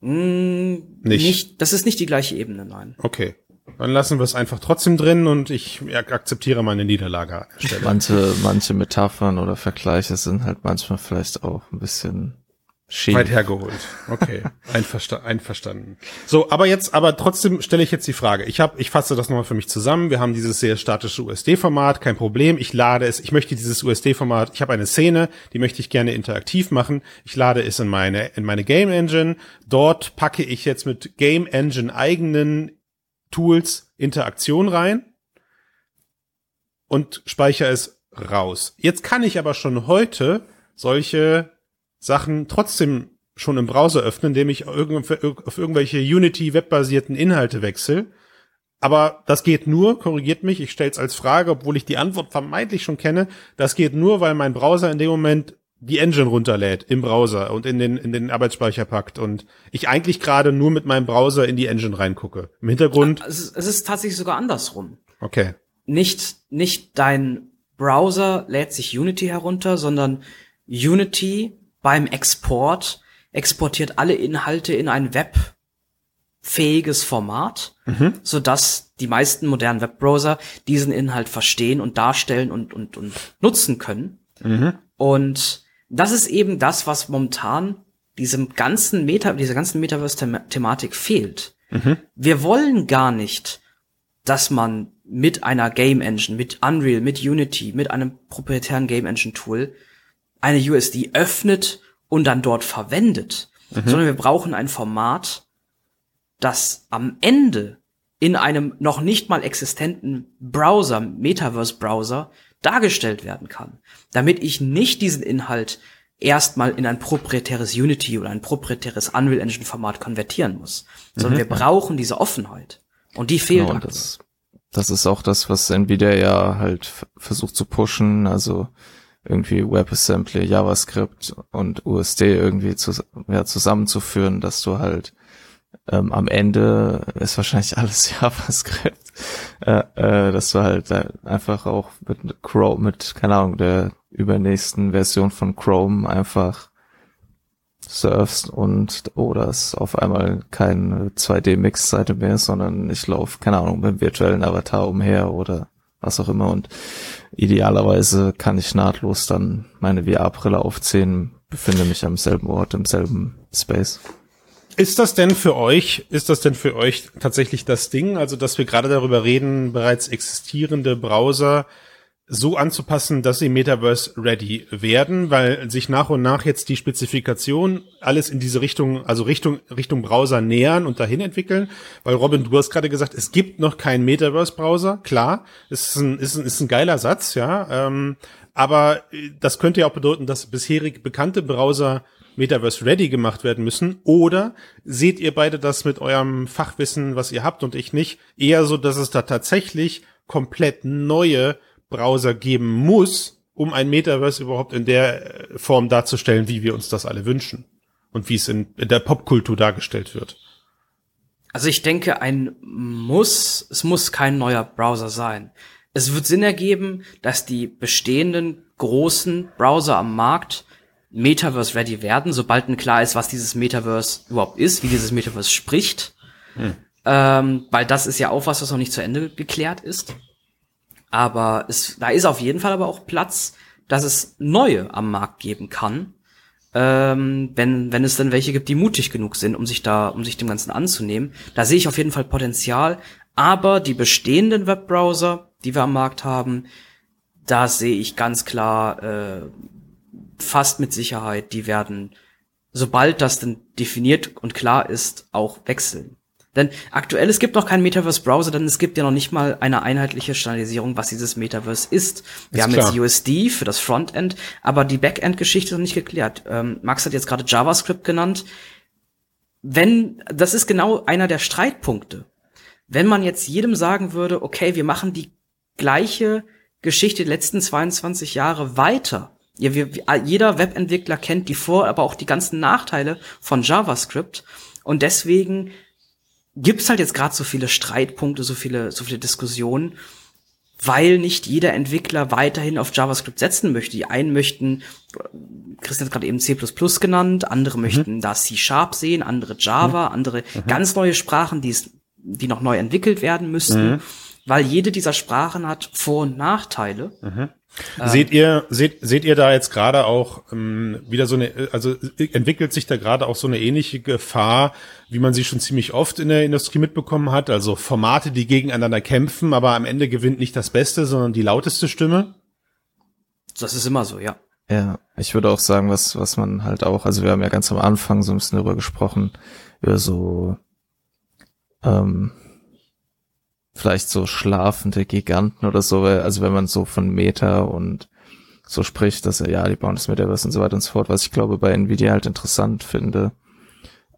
Mm, Nicht. nicht. Das ist nicht die gleiche Ebene, nein. Okay. Dann lassen wir es einfach trotzdem drin und ich akzeptiere meine Niederlage an der Stelle. Manche, manche Metaphern oder Vergleiche sind halt manchmal vielleicht auch ein bisschen schief. Weit hergeholt. Okay, Einversta einverstanden. So, aber jetzt, aber trotzdem stelle ich jetzt die Frage. Ich habe, ich fasse das nochmal für mich zusammen. Wir haben dieses sehr statische USD-Format, kein Problem. Ich lade es. Ich möchte dieses USD-Format. Ich habe eine Szene, die möchte ich gerne interaktiv machen. Ich lade es in meine in meine Game Engine. Dort packe ich jetzt mit Game Engine eigenen Tools Interaktion rein und speichere es raus. Jetzt kann ich aber schon heute solche Sachen trotzdem schon im Browser öffnen, indem ich auf irgendwelche Unity-webbasierten Inhalte wechsle. Aber das geht nur, korrigiert mich, ich stelle es als Frage, obwohl ich die Antwort vermeintlich schon kenne, das geht nur, weil mein Browser in dem Moment die Engine runterlädt im Browser und in den, in den Arbeitsspeicher packt und ich eigentlich gerade nur mit meinem Browser in die Engine reingucke. Im Hintergrund, Es ist, es ist tatsächlich sogar andersrum. okay. Nicht, nicht dein Browser lädt sich Unity herunter, sondern Unity beim Export exportiert alle Inhalte in ein webfähiges Format, sodass die meisten modernen Webbrowser diesen Inhalt verstehen und darstellen und, und, und nutzen können. Und das ist eben das, was momentan diesem ganzen Meta, dieser ganzen Metaverse-Thematik fehlt. Wir wollen gar nicht, dass man mit einer Game Engine, mit Unreal, mit Unity, mit einem proprietären Game Engine Tool eine USD öffnet und dann dort verwendet, sondern wir brauchen ein Format, das am Ende in einem noch nicht mal existenten Browser, Metaverse-Browser, dargestellt werden kann, damit ich nicht diesen Inhalt erstmal in ein proprietäres Unity oder ein proprietäres Unreal Engine Format konvertieren muss, sondern wir brauchen diese Offenheit. Und die fehlt Genau, aktuell. das, das ist auch das, was Nvidia ja halt versucht zu pushen, also irgendwie WebAssembly, JavaScript und USD irgendwie zu, ja, zusammenzuführen, dass du halt ähm, am Ende ist wahrscheinlich alles JavaScript, äh, äh, dass du halt äh, einfach auch mit Chrome, mit, keine Ahnung, der übernächsten Version von Chrome einfach surfst und oh, da ist auf einmal keine 2D-Mix-Seite mehr, sondern ich laufe, keine Ahnung, mit dem virtuellen Avatar umher oder was auch immer und idealerweise kann ich nahtlos dann meine VR-Brille aufziehen, befinde mich am selben Ort, im selben Space. Ist das denn für euch, ist das denn für euch tatsächlich das Ding, also dass wir gerade darüber reden, bereits existierende Browser so anzupassen, dass sie Metaverse ready werden, weil sich nach und nach jetzt die Spezifikation alles in diese Richtung, also Richtung Richtung Browser nähern und dahin entwickeln. Weil Robin, du hast gerade gesagt, es gibt noch keinen Metaverse Browser. Klar, ist ein ist ein, ist ein geiler Satz, ja. Ähm, aber das könnte ja auch bedeuten, dass bisherig bekannte Browser Metaverse ready gemacht werden müssen? Oder seht ihr beide das mit eurem Fachwissen, was ihr habt und ich nicht, eher so, dass es da tatsächlich komplett neue Browser geben muss, um ein Metaverse überhaupt in der äh, Form darzustellen, wie wir uns das alle wünschen und wie es in, in der Popkultur dargestellt wird. Also ich denke, ein muss, es muss kein neuer Browser sein. Es wird Sinn ergeben, dass die bestehenden großen Browser am Markt Metaverse ready werden, sobald ein klar ist, was dieses Metaverse überhaupt ist, wie dieses Metaverse spricht. Hm. Ähm, weil das ist ja auch was, was noch nicht zu Ende geklärt ist. Aber es, da ist auf jeden Fall aber auch Platz, dass es neue am Markt geben kann, ähm, wenn, wenn es dann welche gibt, die mutig genug sind, um sich da, um sich dem Ganzen anzunehmen. Da sehe ich auf jeden Fall Potenzial. Aber die bestehenden Webbrowser, die wir am Markt haben, da sehe ich ganz klar äh, fast mit Sicherheit, die werden, sobald das dann definiert und klar ist, auch wechseln. Denn aktuell, es gibt noch keinen Metaverse-Browser, denn es gibt ja noch nicht mal eine einheitliche Standardisierung, was dieses Metaverse ist. Wir ist haben klar. jetzt USD für das Frontend, aber die Backend-Geschichte ist noch nicht geklärt. Ähm, Max hat jetzt gerade JavaScript genannt. Wenn, das ist genau einer der Streitpunkte. Wenn man jetzt jedem sagen würde, okay, wir machen die gleiche Geschichte die letzten 22 Jahre weiter. Ja, wir, jeder Webentwickler kennt die Vor-, aber auch die ganzen Nachteile von JavaScript. Und deswegen gibt's halt jetzt gerade so viele Streitpunkte, so viele, so viele Diskussionen, weil nicht jeder Entwickler weiterhin auf JavaScript setzen möchte. Die einen möchten, Christian hat gerade eben C++ genannt, andere mhm. möchten da C-Sharp sehen, andere Java, mhm. andere mhm. ganz neue Sprachen, die, es, die noch neu entwickelt werden müssten, mhm. weil jede dieser Sprachen hat Vor- und Nachteile. Ähm. Seht ihr, seht, seht ihr da jetzt gerade auch ähm, wieder so eine, also entwickelt sich da gerade auch so eine ähnliche Gefahr, wie man sie schon ziemlich oft in der Industrie mitbekommen hat? Also Formate, die gegeneinander kämpfen, aber am Ende gewinnt nicht das Beste, sondern die lauteste Stimme? Das ist immer so, ja. Ja, ich würde auch sagen, was, was man halt auch, also wir haben ja ganz am Anfang so ein bisschen darüber gesprochen, über so, ähm, vielleicht so schlafende Giganten oder so, also wenn man so von Meta und so spricht, dass er, ja, die bauen das Metaverse und so weiter und so fort, was ich glaube bei Nvidia halt interessant finde,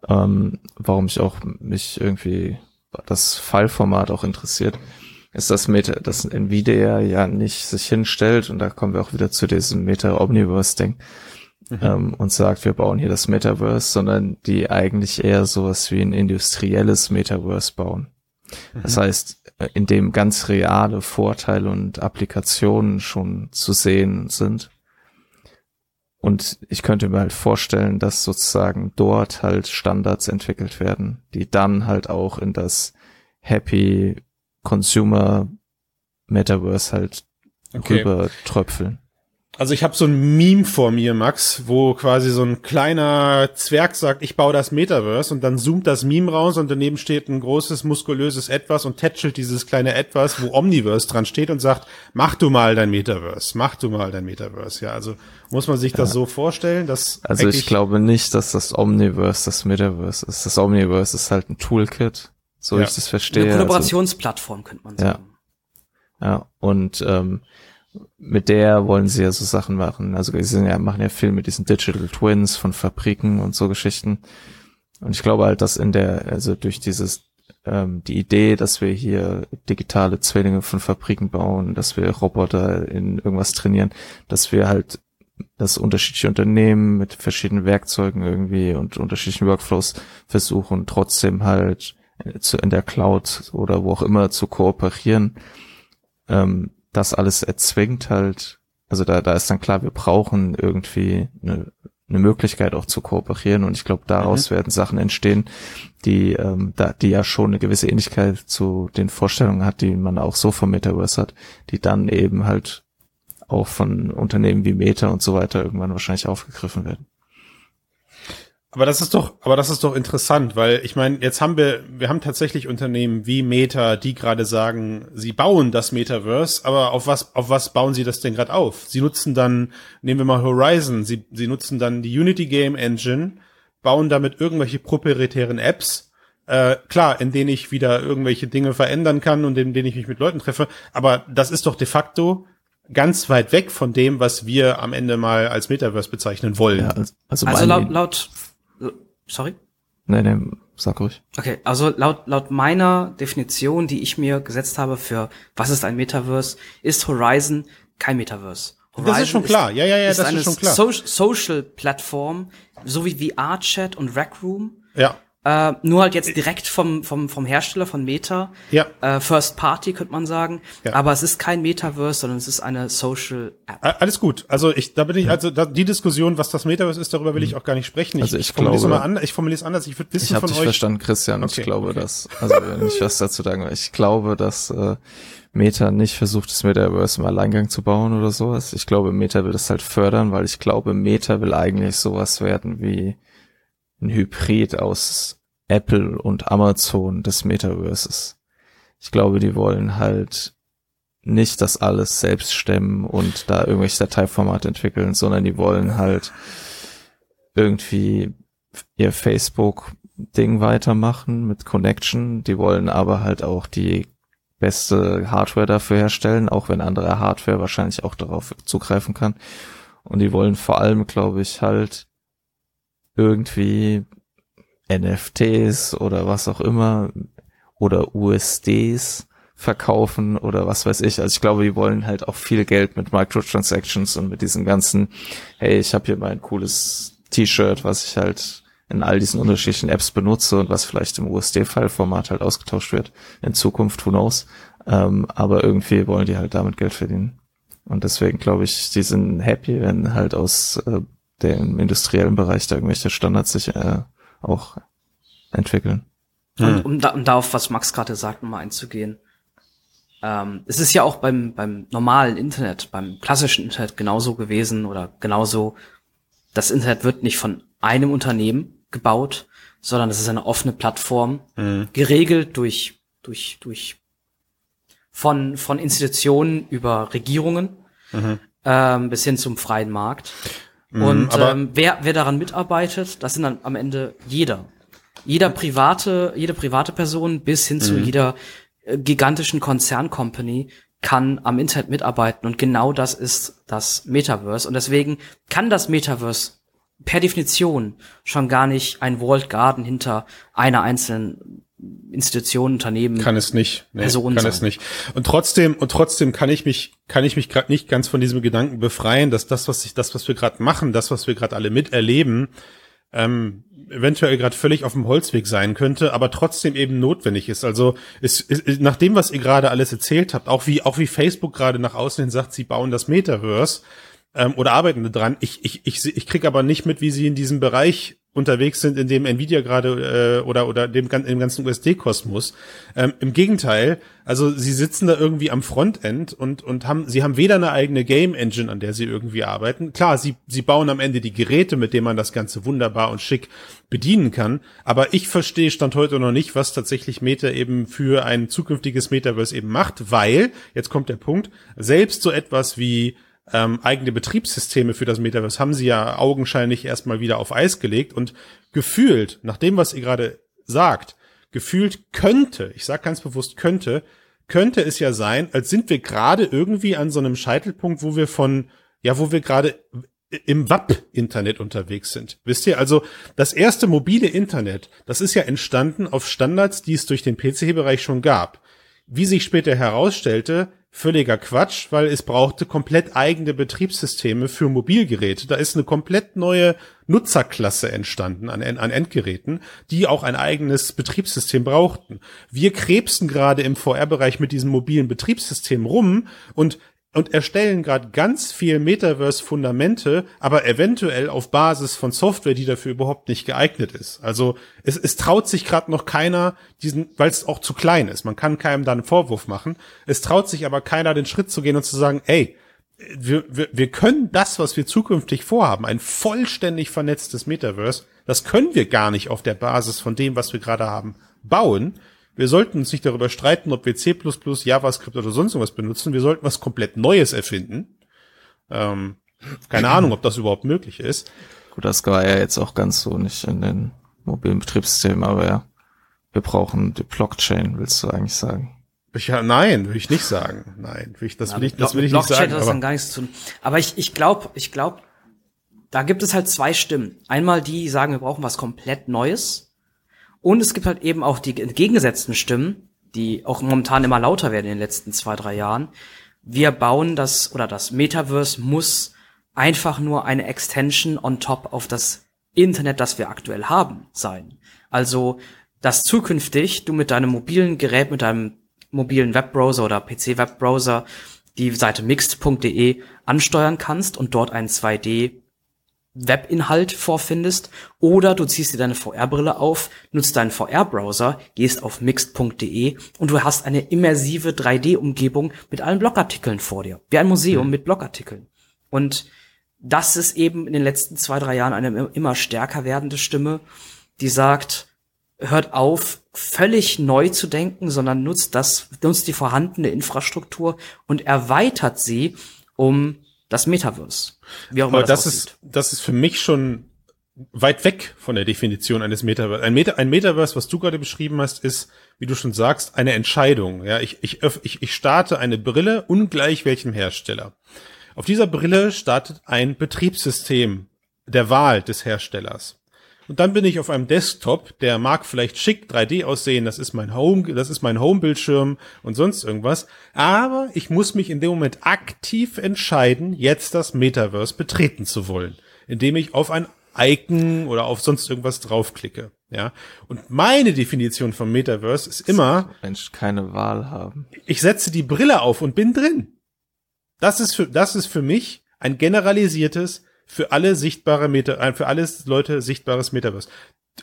ähm, warum ich auch mich irgendwie das Fallformat auch interessiert, ist, dass Meta, dass Nvidia ja nicht sich hinstellt und da kommen wir auch wieder zu diesem Meta-Omniverse-Ding mhm. ähm, und sagt, wir bauen hier das Metaverse, sondern die eigentlich eher sowas wie ein industrielles Metaverse bauen. Das mhm. heißt, in dem ganz reale Vorteile und Applikationen schon zu sehen sind. Und ich könnte mir halt vorstellen, dass sozusagen dort halt Standards entwickelt werden, die dann halt auch in das Happy Consumer Metaverse halt okay. rüber tröpfeln. Also ich habe so ein Meme vor mir, Max, wo quasi so ein kleiner Zwerg sagt, ich baue das Metaverse und dann zoomt das Meme raus und daneben steht ein großes, muskulöses Etwas und tätschelt dieses kleine Etwas, wo Omniverse dran steht und sagt, mach du mal dein Metaverse, mach du mal dein Metaverse. Ja, also muss man sich das so vorstellen, dass Also ich glaube nicht, dass das Omniverse das Metaverse ist. Das Omniverse ist halt ein Toolkit, so ja. ich das verstehe. Eine also Kollaborationsplattform also, könnte man sagen. Ja, ja. und ähm, mit der wollen sie ja so Sachen machen. Also sie sind ja, machen ja viel mit diesen Digital Twins von Fabriken und so Geschichten. Und ich glaube halt, dass in der, also durch dieses, ähm, die Idee, dass wir hier digitale Zwillinge von Fabriken bauen, dass wir Roboter in irgendwas trainieren, dass wir halt dass unterschiedliche Unternehmen mit verschiedenen Werkzeugen irgendwie und unterschiedlichen Workflows versuchen, trotzdem halt in der Cloud oder wo auch immer zu kooperieren. Ähm, das alles erzwingt halt, also da, da ist dann klar, wir brauchen irgendwie eine, eine Möglichkeit auch zu kooperieren und ich glaube, daraus mhm. werden Sachen entstehen, die, ähm, da, die ja schon eine gewisse Ähnlichkeit zu den Vorstellungen hat, die man auch so vom Metaverse hat, die dann eben halt auch von Unternehmen wie Meta und so weiter irgendwann wahrscheinlich aufgegriffen werden. Aber das ist doch, aber das ist doch interessant, weil ich meine, jetzt haben wir, wir haben tatsächlich Unternehmen wie Meta, die gerade sagen, sie bauen das Metaverse, aber auf was, auf was bauen sie das denn gerade auf? Sie nutzen dann, nehmen wir mal Horizon, sie, sie nutzen dann die Unity Game Engine, bauen damit irgendwelche proprietären Apps, äh, klar, in denen ich wieder irgendwelche Dinge verändern kann und in denen ich mich mit Leuten treffe, aber das ist doch de facto ganz weit weg von dem, was wir am Ende mal als Metaverse bezeichnen wollen. Ja, also, also, also laut, laut Sorry? Nee, nee, sag ruhig. Okay, also laut, laut meiner Definition, die ich mir gesetzt habe für was ist ein Metaverse, ist Horizon kein Metaverse. Horizon das ist schon klar. Ja, ja, ja, ist das ist schon klar. So Social Plattform, so wie VR-Chat und Rec Room. Ja. Äh, nur halt jetzt direkt vom, vom, vom Hersteller von Meta. Ja. Äh, First Party könnte man sagen. Ja. Aber es ist kein Metaverse, sondern es ist eine Social App. Alles gut. Also ich, da bin ich, also da, die Diskussion, was das Metaverse ist, darüber will ich auch gar nicht sprechen. Ich, also ich, ich glaube, mal an, ich formuliere es anders. Ich würde wissen ich von dich euch. verstanden, Christian. Okay. Ich glaube, okay. dass, also wenn ich was dazu sagen ich glaube, dass äh, Meta nicht versucht, das Metaverse im Alleingang zu bauen oder sowas. Ich glaube, Meta will das halt fördern, weil ich glaube, Meta will eigentlich sowas werden wie ein Hybrid aus Apple und Amazon des Metaverses. Ich glaube, die wollen halt nicht das alles selbst stemmen und da irgendwelche Dateiformate entwickeln, sondern die wollen halt irgendwie ihr Facebook-Ding weitermachen mit Connection. Die wollen aber halt auch die beste Hardware dafür herstellen, auch wenn andere Hardware wahrscheinlich auch darauf zugreifen kann. Und die wollen vor allem, glaube ich, halt irgendwie NFTs oder was auch immer oder USDs verkaufen oder was weiß ich. Also ich glaube, die wollen halt auch viel Geld mit Microtransactions und mit diesen ganzen, hey, ich habe hier mein cooles T-Shirt, was ich halt in all diesen unterschiedlichen Apps benutze und was vielleicht im USD-File-Format halt ausgetauscht wird in Zukunft, who knows. Ähm, aber irgendwie wollen die halt damit Geld verdienen. Und deswegen glaube ich, die sind happy, wenn halt aus äh, dem industriellen Bereich da irgendwelche Standards sich äh, auch entwickeln. Und hm. um, da, um darauf, was Max gerade sagt, nochmal einzugehen. Ähm, es ist ja auch beim, beim normalen Internet, beim klassischen Internet genauso gewesen oder genauso, das Internet wird nicht von einem Unternehmen gebaut, sondern es ist eine offene Plattform, mhm. geregelt durch, durch, durch von, von Institutionen über Regierungen mhm. ähm, bis hin zum freien Markt. Mhm, und ähm, wer, wer daran mitarbeitet, das sind dann am Ende jeder. Jeder private, jede private Person bis hin zu mhm. jeder äh, gigantischen Konzerncompany kann am Internet mitarbeiten und genau das ist das Metaverse und deswegen kann das Metaverse per Definition schon gar nicht ein Walled Garden hinter einer einzelnen Institution, Unternehmen. Kann es nicht. Nee, Person kann sein. es nicht. Und trotzdem, und trotzdem kann ich mich, kann ich mich gerade nicht ganz von diesem Gedanken befreien, dass das, was ich, das, was wir gerade machen, das, was wir gerade alle miterleben, ähm, eventuell gerade völlig auf dem Holzweg sein könnte, aber trotzdem eben notwendig ist. Also ist, ist, nach dem, was ihr gerade alles erzählt habt, auch wie auch wie Facebook gerade nach außen hin sagt, sie bauen das Metaverse ähm, oder arbeiten dran. Ich ich ich ich krieg aber nicht mit, wie sie in diesem Bereich unterwegs sind, in dem Nvidia gerade äh, oder oder dem, im ganzen USD-Kosmos. Ähm, Im Gegenteil, also sie sitzen da irgendwie am Frontend und und haben sie haben weder eine eigene Game Engine, an der sie irgendwie arbeiten. Klar, sie sie bauen am Ende die Geräte, mit denen man das Ganze wunderbar und schick bedienen kann. Aber ich verstehe stand heute noch nicht, was tatsächlich Meta eben für ein zukünftiges Metaverse eben macht, weil jetzt kommt der Punkt: Selbst so etwas wie ähm, eigene Betriebssysteme für das Metaverse haben sie ja augenscheinlich erstmal wieder auf Eis gelegt und gefühlt, nach dem, was ihr gerade sagt, gefühlt könnte, ich sage ganz bewusst könnte, könnte es ja sein, als sind wir gerade irgendwie an so einem Scheitelpunkt, wo wir von, ja, wo wir gerade im WAP-Internet unterwegs sind. Wisst ihr, also das erste mobile Internet, das ist ja entstanden auf Standards, die es durch den PC-Bereich schon gab. Wie sich später herausstellte, völliger Quatsch, weil es brauchte komplett eigene Betriebssysteme für Mobilgeräte. Da ist eine komplett neue Nutzerklasse entstanden an, an Endgeräten, die auch ein eigenes Betriebssystem brauchten. Wir krebsen gerade im VR-Bereich mit diesem mobilen Betriebssystem rum und und erstellen gerade ganz viel Metaverse-Fundamente, aber eventuell auf Basis von Software, die dafür überhaupt nicht geeignet ist. Also es, es traut sich gerade noch keiner diesen, weil es auch zu klein ist. Man kann keinem da einen Vorwurf machen. Es traut sich aber keiner den Schritt zu gehen und zu sagen, ey, wir, wir, wir können das, was wir zukünftig vorhaben, ein vollständig vernetztes Metaverse, das können wir gar nicht auf der Basis von dem, was wir gerade haben, bauen. Wir sollten uns nicht darüber streiten, ob wir C++, JavaScript oder sonst was benutzen. Wir sollten was komplett Neues erfinden. Ähm, keine Ahnung, ob das überhaupt möglich ist. Gut, das war ja jetzt auch ganz so nicht in den mobilen Betriebssystemen, aber ja, wir brauchen die Blockchain, willst du eigentlich sagen? Ja, nein, will ich nicht sagen. Nein, will ich, das will ich, das will ich nicht sagen. Hat das dann gar nichts zu tun. Aber ich, ich glaube, ich glaube, da gibt es halt zwei Stimmen. Einmal die, die sagen, wir brauchen was komplett Neues. Und es gibt halt eben auch die entgegengesetzten Stimmen, die auch momentan immer lauter werden in den letzten zwei, drei Jahren. Wir bauen das, oder das Metaverse muss einfach nur eine Extension on top auf das Internet, das wir aktuell haben, sein. Also, dass zukünftig du mit deinem mobilen Gerät, mit deinem mobilen Webbrowser oder PC-Webbrowser die Seite mixed.de ansteuern kannst und dort einen 2D Webinhalt vorfindest oder du ziehst dir deine VR-Brille auf, nutzt deinen VR-Browser, gehst auf mixed.de und du hast eine immersive 3D-Umgebung mit allen Blogartikeln vor dir. Wie ein Museum mhm. mit Blogartikeln. Und das ist eben in den letzten zwei, drei Jahren eine immer stärker werdende Stimme, die sagt, hört auf, völlig neu zu denken, sondern nutzt das, nutzt die vorhandene Infrastruktur und erweitert sie um das Metaverse. Wie auch immer Aber das, das ist, das ist für mich schon weit weg von der Definition eines Metaverse. Ein, Meta, ein Metaverse, was du gerade beschrieben hast, ist, wie du schon sagst, eine Entscheidung. Ja, ich, ich, ich, ich starte eine Brille ungleich welchem Hersteller. Auf dieser Brille startet ein Betriebssystem der Wahl des Herstellers. Und dann bin ich auf einem Desktop, der mag vielleicht schick 3D aussehen, das ist mein Home, das ist mein Homebildschirm und sonst irgendwas. Aber ich muss mich in dem Moment aktiv entscheiden, jetzt das Metaverse betreten zu wollen, indem ich auf ein Icon oder auf sonst irgendwas draufklicke. Ja. Und meine Definition vom Metaverse ist immer. Mensch, keine Wahl haben. Ich setze die Brille auf und bin drin. Das ist für, das ist für mich ein generalisiertes für alle sichtbare Meta, äh, für alles Leute sichtbares Metaverse.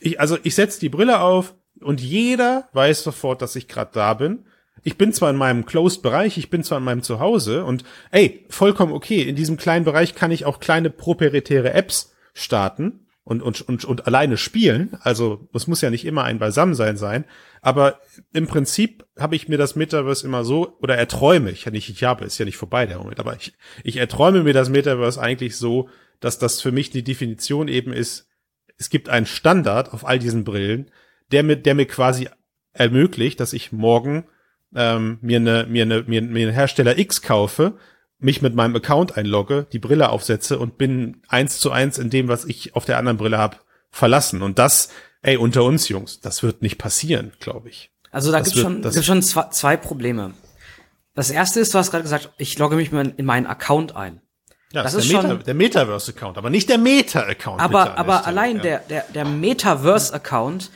Ich, also ich setze die Brille auf und jeder weiß sofort, dass ich gerade da bin. Ich bin zwar in meinem Closed-Bereich, ich bin zwar in meinem Zuhause und ey, vollkommen okay, in diesem kleinen Bereich kann ich auch kleine proprietäre Apps starten und, und, und, und alleine spielen. Also es muss ja nicht immer ein Beisammensein sein. Aber im Prinzip habe ich mir das Metaverse immer so, oder erträume, ich, nicht, ich habe, ist ja nicht vorbei der Moment, aber ich, ich erträume mir das Metaverse eigentlich so, dass das für mich die Definition eben ist, es gibt einen Standard auf all diesen Brillen, der mir, der mir quasi ermöglicht, dass ich morgen ähm, mir eine mir eine mir, mir einen Hersteller X kaufe, mich mit meinem Account einlogge, die Brille aufsetze und bin eins zu eins in dem, was ich auf der anderen Brille habe, verlassen. Und das, ey, unter uns Jungs, das wird nicht passieren, glaube ich. Also da gibt schon, gibt schon zwei, zwei Probleme. Das erste ist, du hast gerade gesagt, ich logge mich in meinen Account ein. Ja, das, das ist der, Meta, der Metaverse-Account, aber nicht der Meta-Account. Aber, aber allein ja. der, der, der Metaverse-Account,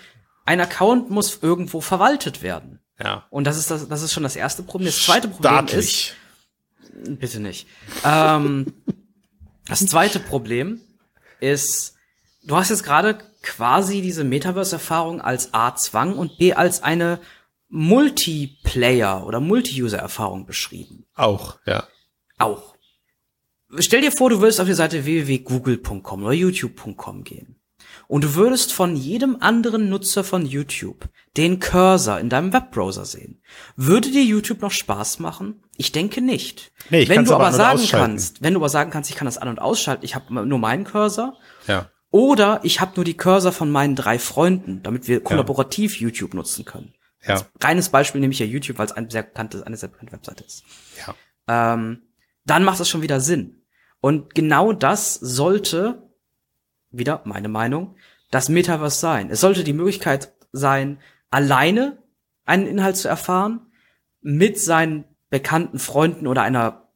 ein Account muss irgendwo verwaltet werden. Ja. Und das ist das, das ist schon das erste Problem. Das zweite Problem Staatlich. ist, bitte nicht. Ähm, das zweite Problem ist, du hast jetzt gerade quasi diese Metaverse-Erfahrung als A Zwang und B als eine Multiplayer- oder Multi-User-Erfahrung beschrieben. Auch, ja. Auch. Stell dir vor, du würdest auf die Seite www.google.com oder youtube.com gehen. Und du würdest von jedem anderen Nutzer von YouTube den Cursor in deinem Webbrowser sehen. Würde dir YouTube noch Spaß machen? Ich denke nicht. Nee, ich wenn du aber sagen kannst, wenn du aber sagen kannst, ich kann das an und ausschalten, ich habe nur meinen Cursor. Ja. Oder ich habe nur die Cursor von meinen drei Freunden, damit wir kollaborativ ja. YouTube nutzen können. Ja. Als reines Beispiel nehme ich ja YouTube, weil es ein sehr bekanntes, eine sehr bekannte Webseite ist. Ja. Ähm, dann macht das schon wieder Sinn. Und genau das sollte, wieder meine Meinung, das Metaverse sein. Es sollte die Möglichkeit sein, alleine einen Inhalt zu erfahren, mit seinen bekannten Freunden oder einer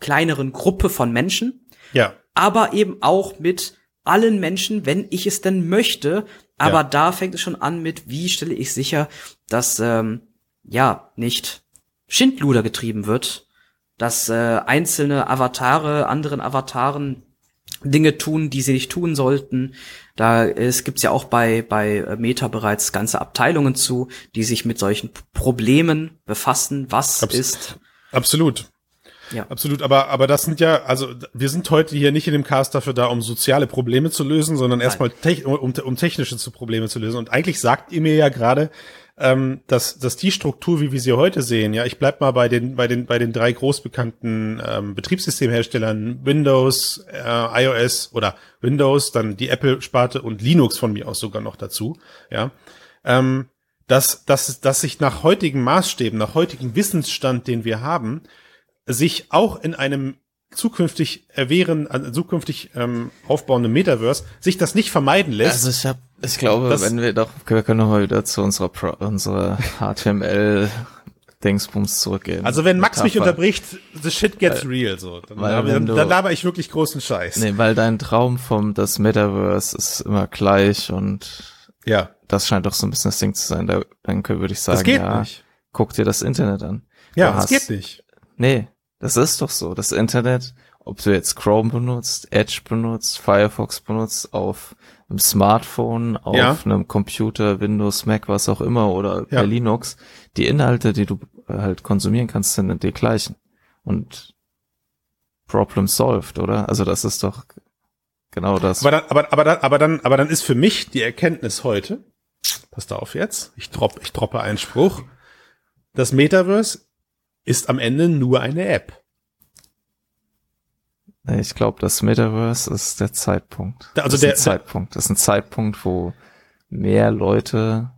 kleineren Gruppe von Menschen. Ja. Aber eben auch mit allen Menschen, wenn ich es denn möchte. Aber ja. da fängt es schon an mit, wie stelle ich sicher, dass ähm, ja nicht Schindluder getrieben wird dass äh, einzelne Avatare anderen Avataren Dinge tun, die sie nicht tun sollten. Da es gibt's ja auch bei bei Meta bereits ganze Abteilungen zu, die sich mit solchen Problemen befassen. Was Abs ist absolut? Ja. Absolut, aber, aber das sind ja, also wir sind heute hier nicht in dem Cast dafür da, um soziale Probleme zu lösen, sondern erstmal tech, um, um technische Probleme zu lösen. Und eigentlich sagt ihr mir ja gerade, ähm, dass, dass die Struktur, wie wir sie heute sehen, ja, ich bleib mal bei den, bei den, bei den drei großbekannten ähm, Betriebssystemherstellern Windows, äh, iOS oder Windows, dann die Apple-Sparte und Linux von mir aus sogar noch dazu, ja, ähm, dass, dass, dass sich nach heutigen Maßstäben, nach heutigem Wissensstand, den wir haben, sich auch in einem zukünftig erwehren, also zukünftig ähm, aufbauenden Metaverse sich das nicht vermeiden lässt. Also ich hab, ich glaube, Das- wenn wir doch, wir können noch mal wieder zu unserer Pro, unserer HTML Dingsbums zurückgehen. Also wenn Max mich unterbricht, the shit gets real, so. Dann, weil dann, du- dann laber ich wirklich großen Scheiß. Nee, weil dein Traum vom das Metaverse ist immer gleich und Ja, das scheint doch so ein bisschen das Ding zu sein. Da, dann würde ich sagen, das geht ja, nicht. guck dir das Internet an. Ja, Du das hast- geht nicht. Nee, das ist doch so. Das Internet, ob du jetzt Chrome benutzt, Edge benutzt, Firefox benutzt, auf einem Smartphone, auf Ja. einem Computer, Windows, Mac, was auch immer, oder per Ja. Linux, die Inhalte, die du äh, halt konsumieren kannst, sind die gleichen. Und Problem solved, oder? Also das ist doch genau das. Aber dann, aber, aber, dann, aber dann, aber dann ist für mich die Erkenntnis heute, passt auf jetzt, ich, drop, ich droppe einen Spruch, das Metaverse ist am Ende nur eine App. Ich glaube, das Metaverse ist der Zeitpunkt. Also das ist der- ein Zeitpunkt. Das ist ein Zeitpunkt, wo mehr Leute,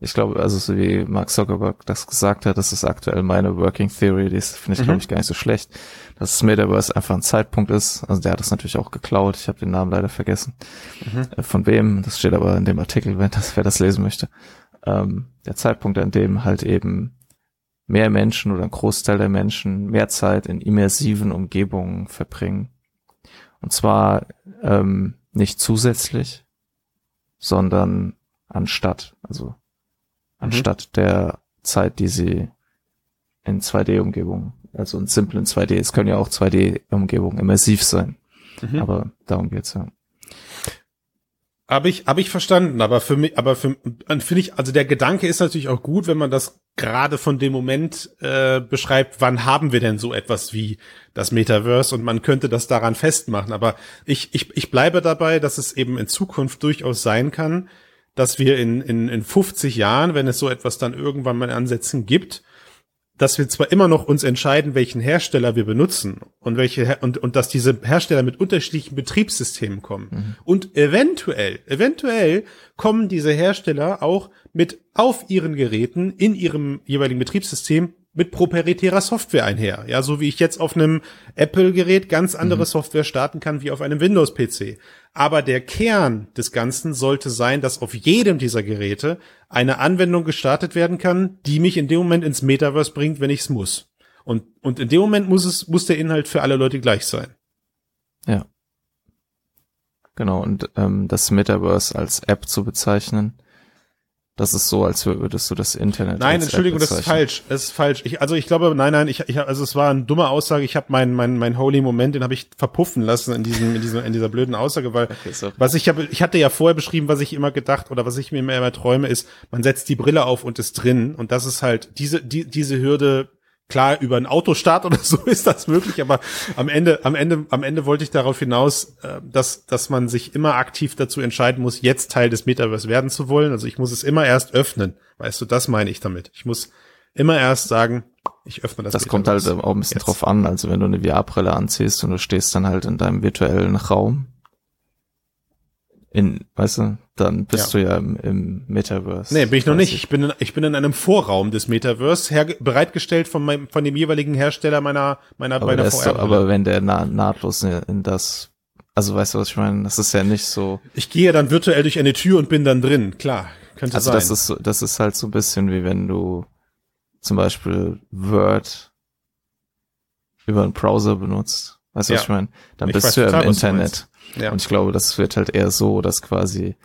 ich glaube, also so wie Mark Zuckerberg das gesagt hat, das ist aktuell meine Working Theory, die ist, finde ich, Mhm. glaube ich, gar nicht so schlecht, dass das Metaverse einfach ein Zeitpunkt ist. Also der hat das natürlich auch geklaut. Ich habe den Namen leider vergessen. Mhm. Äh, Von wem? Das steht aber in dem Artikel, wenn das, wer das lesen möchte. Ähm, der Zeitpunkt, an dem halt eben mehr Menschen oder ein Großteil der Menschen mehr Zeit in immersiven Umgebungen verbringen. Und zwar ähm, nicht zusätzlich, sondern anstatt, also anstatt der Zeit, die sie in 2D-Umgebungen, also in simplen 2D, es können ja auch 2D-Umgebungen immersiv sein, Mhm. aber darum geht's ja. Habe ich, habe ich verstanden, aber für mich, aber für, finde ich, also der Gedanke ist natürlich auch gut, wenn man das gerade von dem Moment äh, beschreibt, wann haben wir denn so etwas wie das Metaverse und man könnte das daran festmachen. Aber ich, ich, ich bleibe dabei, dass es eben in Zukunft durchaus sein kann, dass wir in, in, in 50 Jahren, wenn es so etwas dann irgendwann mal in Ansätzen gibt, dass wir zwar immer noch uns entscheiden, welchen Hersteller wir benutzen und welche und, und dass diese Hersteller mit unterschiedlichen Betriebssystemen kommen. Und eventuell, eventuell kommen diese Hersteller auch mit auf ihren Geräten in ihrem jeweiligen Betriebssystem mit proprietärer Software einher. Ja, so wie ich jetzt auf einem Apple-Gerät ganz andere Software starten kann wie auf einem Windows-PC. Aber der Kern des Ganzen sollte sein, dass auf jedem dieser Geräte eine Anwendung gestartet werden kann, die mich in dem Moment ins Metaverse bringt, wenn ich es muss. Und, und in dem Moment muss es, muss der Inhalt für alle Leute gleich sein. Ja. Genau, und ähm, das Metaverse als App zu bezeichnen, das ist so, als würdest du das Internet Nein, Entschuldigung, das ist falsch. Das ist falsch. Ich, also ich glaube, nein, nein, ich, ich also es war eine dumme Aussage. Ich habe meinen mein, mein holy Moment, den habe ich verpuffen lassen in diesem in diesem in dieser blöden Aussage, weil Okay, was ich habe, ich hatte ja vorher beschrieben, was ich immer gedacht oder was ich mir immer, immer träume, ist, man setzt die Brille auf und ist drin und das ist halt diese die, diese Hürde. Klar, über einen Autostart oder so ist das möglich, aber am Ende, am Ende, am Ende wollte ich darauf hinaus, äh, dass, dass man sich immer aktiv dazu entscheiden muss, jetzt Teil des Metaverse werden zu wollen. Also ich muss es immer erst öffnen. Weißt du, das meine ich damit. Ich muss immer erst sagen, ich öffne das. Das kommt halt auch ein bisschen Jetzt. drauf an. Also wenn du eine VR-Brille anziehst und du stehst dann halt in deinem virtuellen Raum, in, weißt du, dann bist du ja im, im Metaverse. Nee, bin ich noch nicht. Ich bin in, ich bin in einem Vorraum des Metaverse, her, bereitgestellt von meinem, von dem jeweiligen Hersteller meiner, meiner, Aber, meiner ist doch, VR. aber wenn der na nahtlos in, das, also weißt du, was ich meine? Das ist ja nicht so, ich gehe dann virtuell durch eine Tür und bin dann drin. Klar, könnte also sein. das ist, das ist halt so ein bisschen wie wenn du zum Beispiel Word über einen Browser benutzt. Weißt du, Ja. was ich meine? Dann Ich bist du ja im Internet. Ja. Und ich glaube, das wird halt eher so, dass quasi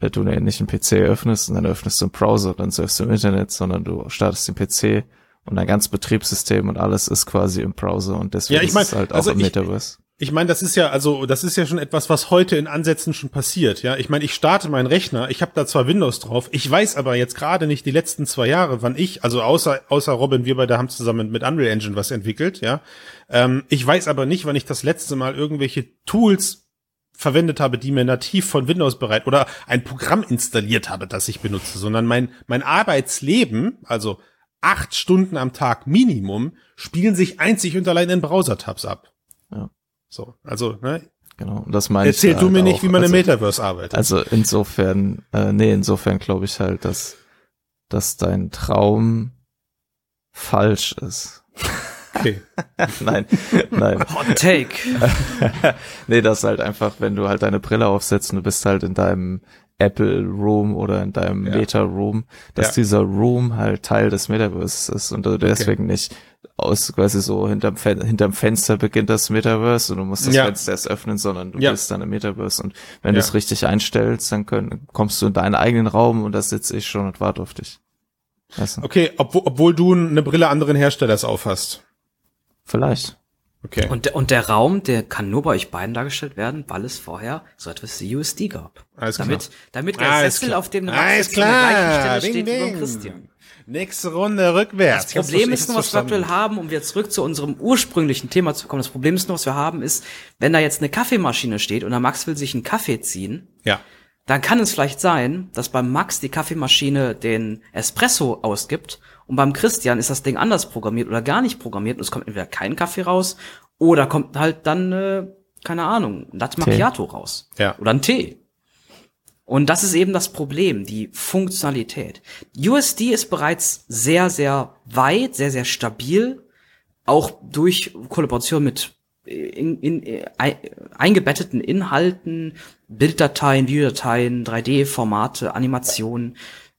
du nicht einen PC öffnest und dann öffnest du einen Browser, dann surfst du im Internet, sondern du startest den PC und dein ganzes Betriebssystem und alles ist quasi im Browser und deswegen Ja, ich mein, ist es halt also auch im ich- Metaverse. Ich meine, das ist ja also, das ist ja schon etwas, was heute in Ansätzen schon passiert. Ja, ich meine, ich starte meinen Rechner, ich habe da zwar Windows drauf, ich weiß aber jetzt gerade nicht die letzten zwei Jahre, wann ich, also außer außer Robin, wir beide haben zusammen mit Unreal Engine was entwickelt. Ja, ähm, ich weiß aber nicht, wann ich das letzte Mal irgendwelche Tools verwendet habe, die mir nativ von Windows bereit oder ein Programm installiert habe, das ich benutze, sondern mein mein Arbeitsleben, also acht Stunden am Tag Minimum, spielen sich einzig und allein in Browser-Tabs ab. Ja. So, also, ne? Genau, und das meine Erzähl ich du halt mir nicht, auch. wie man also, im Metaverse arbeitet. Also insofern, äh, nee, insofern glaube ich halt, dass, dass dein Traum falsch ist. okay. nein, nein. Hot Take. nee, das halt einfach, wenn du halt deine Brille aufsetzt und du bist halt in deinem Apple Room oder in deinem Ja. Meta Room, dass Ja. dieser Room halt Teil des Metaverse ist und du deswegen nicht aus quasi so hinterm, Fen hinterm Fenster beginnt das Metaverse und du musst das Ja. Fenster erst öffnen, sondern du Ja. bist dann im Metaverse und wenn Ja. du es richtig einstellst, dann können, kommst du in deinen eigenen Raum und da sitze ich schon und warte auf dich. Weißt du? Okay, obwohl, obwohl du eine Brille anderen Herstellers aufhast. Vielleicht. Okay. Und, der- und der Raum, der kann nur bei euch beiden dargestellt werden, weil es vorher so etwas wie USD gab. Alles damit, klar. damit der Alles Sessel, klar. auf dem Alles klar. Stelle Ding, steht wie beim ding. Christian. Nächste Runde rückwärts. Das Problem ist nur, was wir aktuell haben, um wieder zurück zu unserem ursprünglichen Thema zu kommen. Das Problem ist nur, was wir haben, ist, wenn da jetzt eine Kaffeemaschine steht und der Max will sich einen Kaffee ziehen, Ja. dann kann es vielleicht sein, dass beim Max die Kaffeemaschine den Espresso ausgibt und beim Christian ist das Ding anders programmiert oder gar nicht programmiert und es kommt entweder kein Kaffee raus oder kommt halt dann, äh, keine Ahnung, ein Latte Macchiato raus. Ja. Oder ein Tee. Und das ist eben das Problem, die Funktionalität. USD ist bereits sehr, sehr weit, sehr, sehr stabil, auch durch Kollaboration mit in, in, ein, eingebetteten Inhalten, Bilddateien, Videodateien, 3D-Formate, Animationen.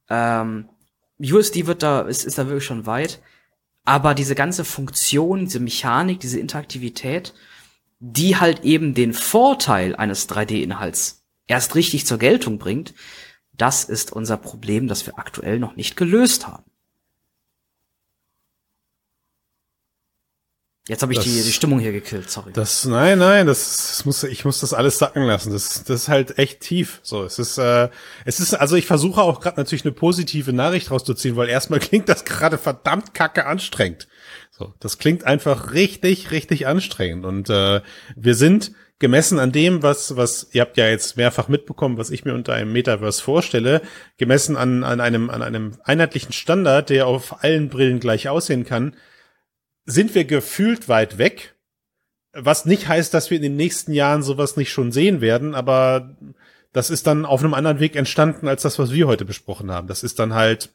Ähm, USD wird da, ist, ist da wirklich schon weit. Aber diese ganze Funktion, diese Mechanik, diese Interaktivität, die halt eben den Vorteil eines 3D-Inhalts erst richtig zur Geltung bringt, das ist unser Problem, das wir aktuell noch nicht gelöst haben. Jetzt habe ich Das- die, die Stimmung hier gekillt, sorry. Das, nein, nein, das, das muss, ich muss das alles sacken lassen. Das, das ist halt echt tief. So, es ist, äh, es ist, also ich versuche auch gerade natürlich eine positive Nachricht rauszuziehen, weil erstmal klingt das gerade verdammt kacke anstrengend. So, das klingt einfach richtig, richtig anstrengend. Und äh, wir sind gemessen an dem, was, was, ihr habt ja jetzt mehrfach mitbekommen, was ich mir unter einem Metaverse vorstelle, gemessen an, an einem, an einem einheitlichen Standard, der auf allen Brillen gleich aussehen kann, sind wir gefühlt weit weg. Was nicht heißt, dass wir in den nächsten Jahren sowas nicht schon sehen werden, aber das ist dann auf einem anderen Weg entstanden als das, was wir heute besprochen haben. Das ist dann halt,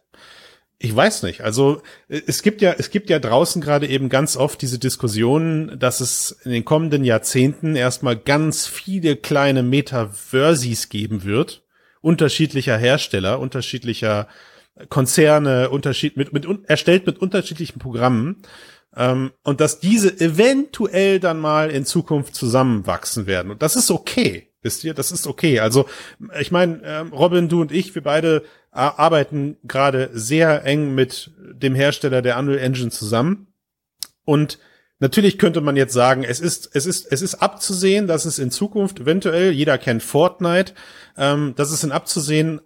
ich weiß nicht. Also es gibt ja, es gibt ja draußen gerade eben ganz oft diese Diskussionen, dass es in den kommenden Jahrzehnten erstmal ganz viele kleine Metaversis geben wird, unterschiedlicher Hersteller, unterschiedlicher Konzerne, unterschied mit, mit erstellt mit unterschiedlichen Programmen. Ähm, und dass diese eventuell dann mal in Zukunft zusammenwachsen werden. Und das ist okay. Wisst ihr, das ist okay. Also, ich meine, ähm, Robin, du und ich, wir beide ar- arbeiten gerade sehr eng mit dem Hersteller der Unreal Engine zusammen. Und natürlich könnte man jetzt sagen, es ist, es ist, es ist abzusehen, dass es in Zukunft eventuell, jeder kennt Fortnite, ähm, dass es in abzusehen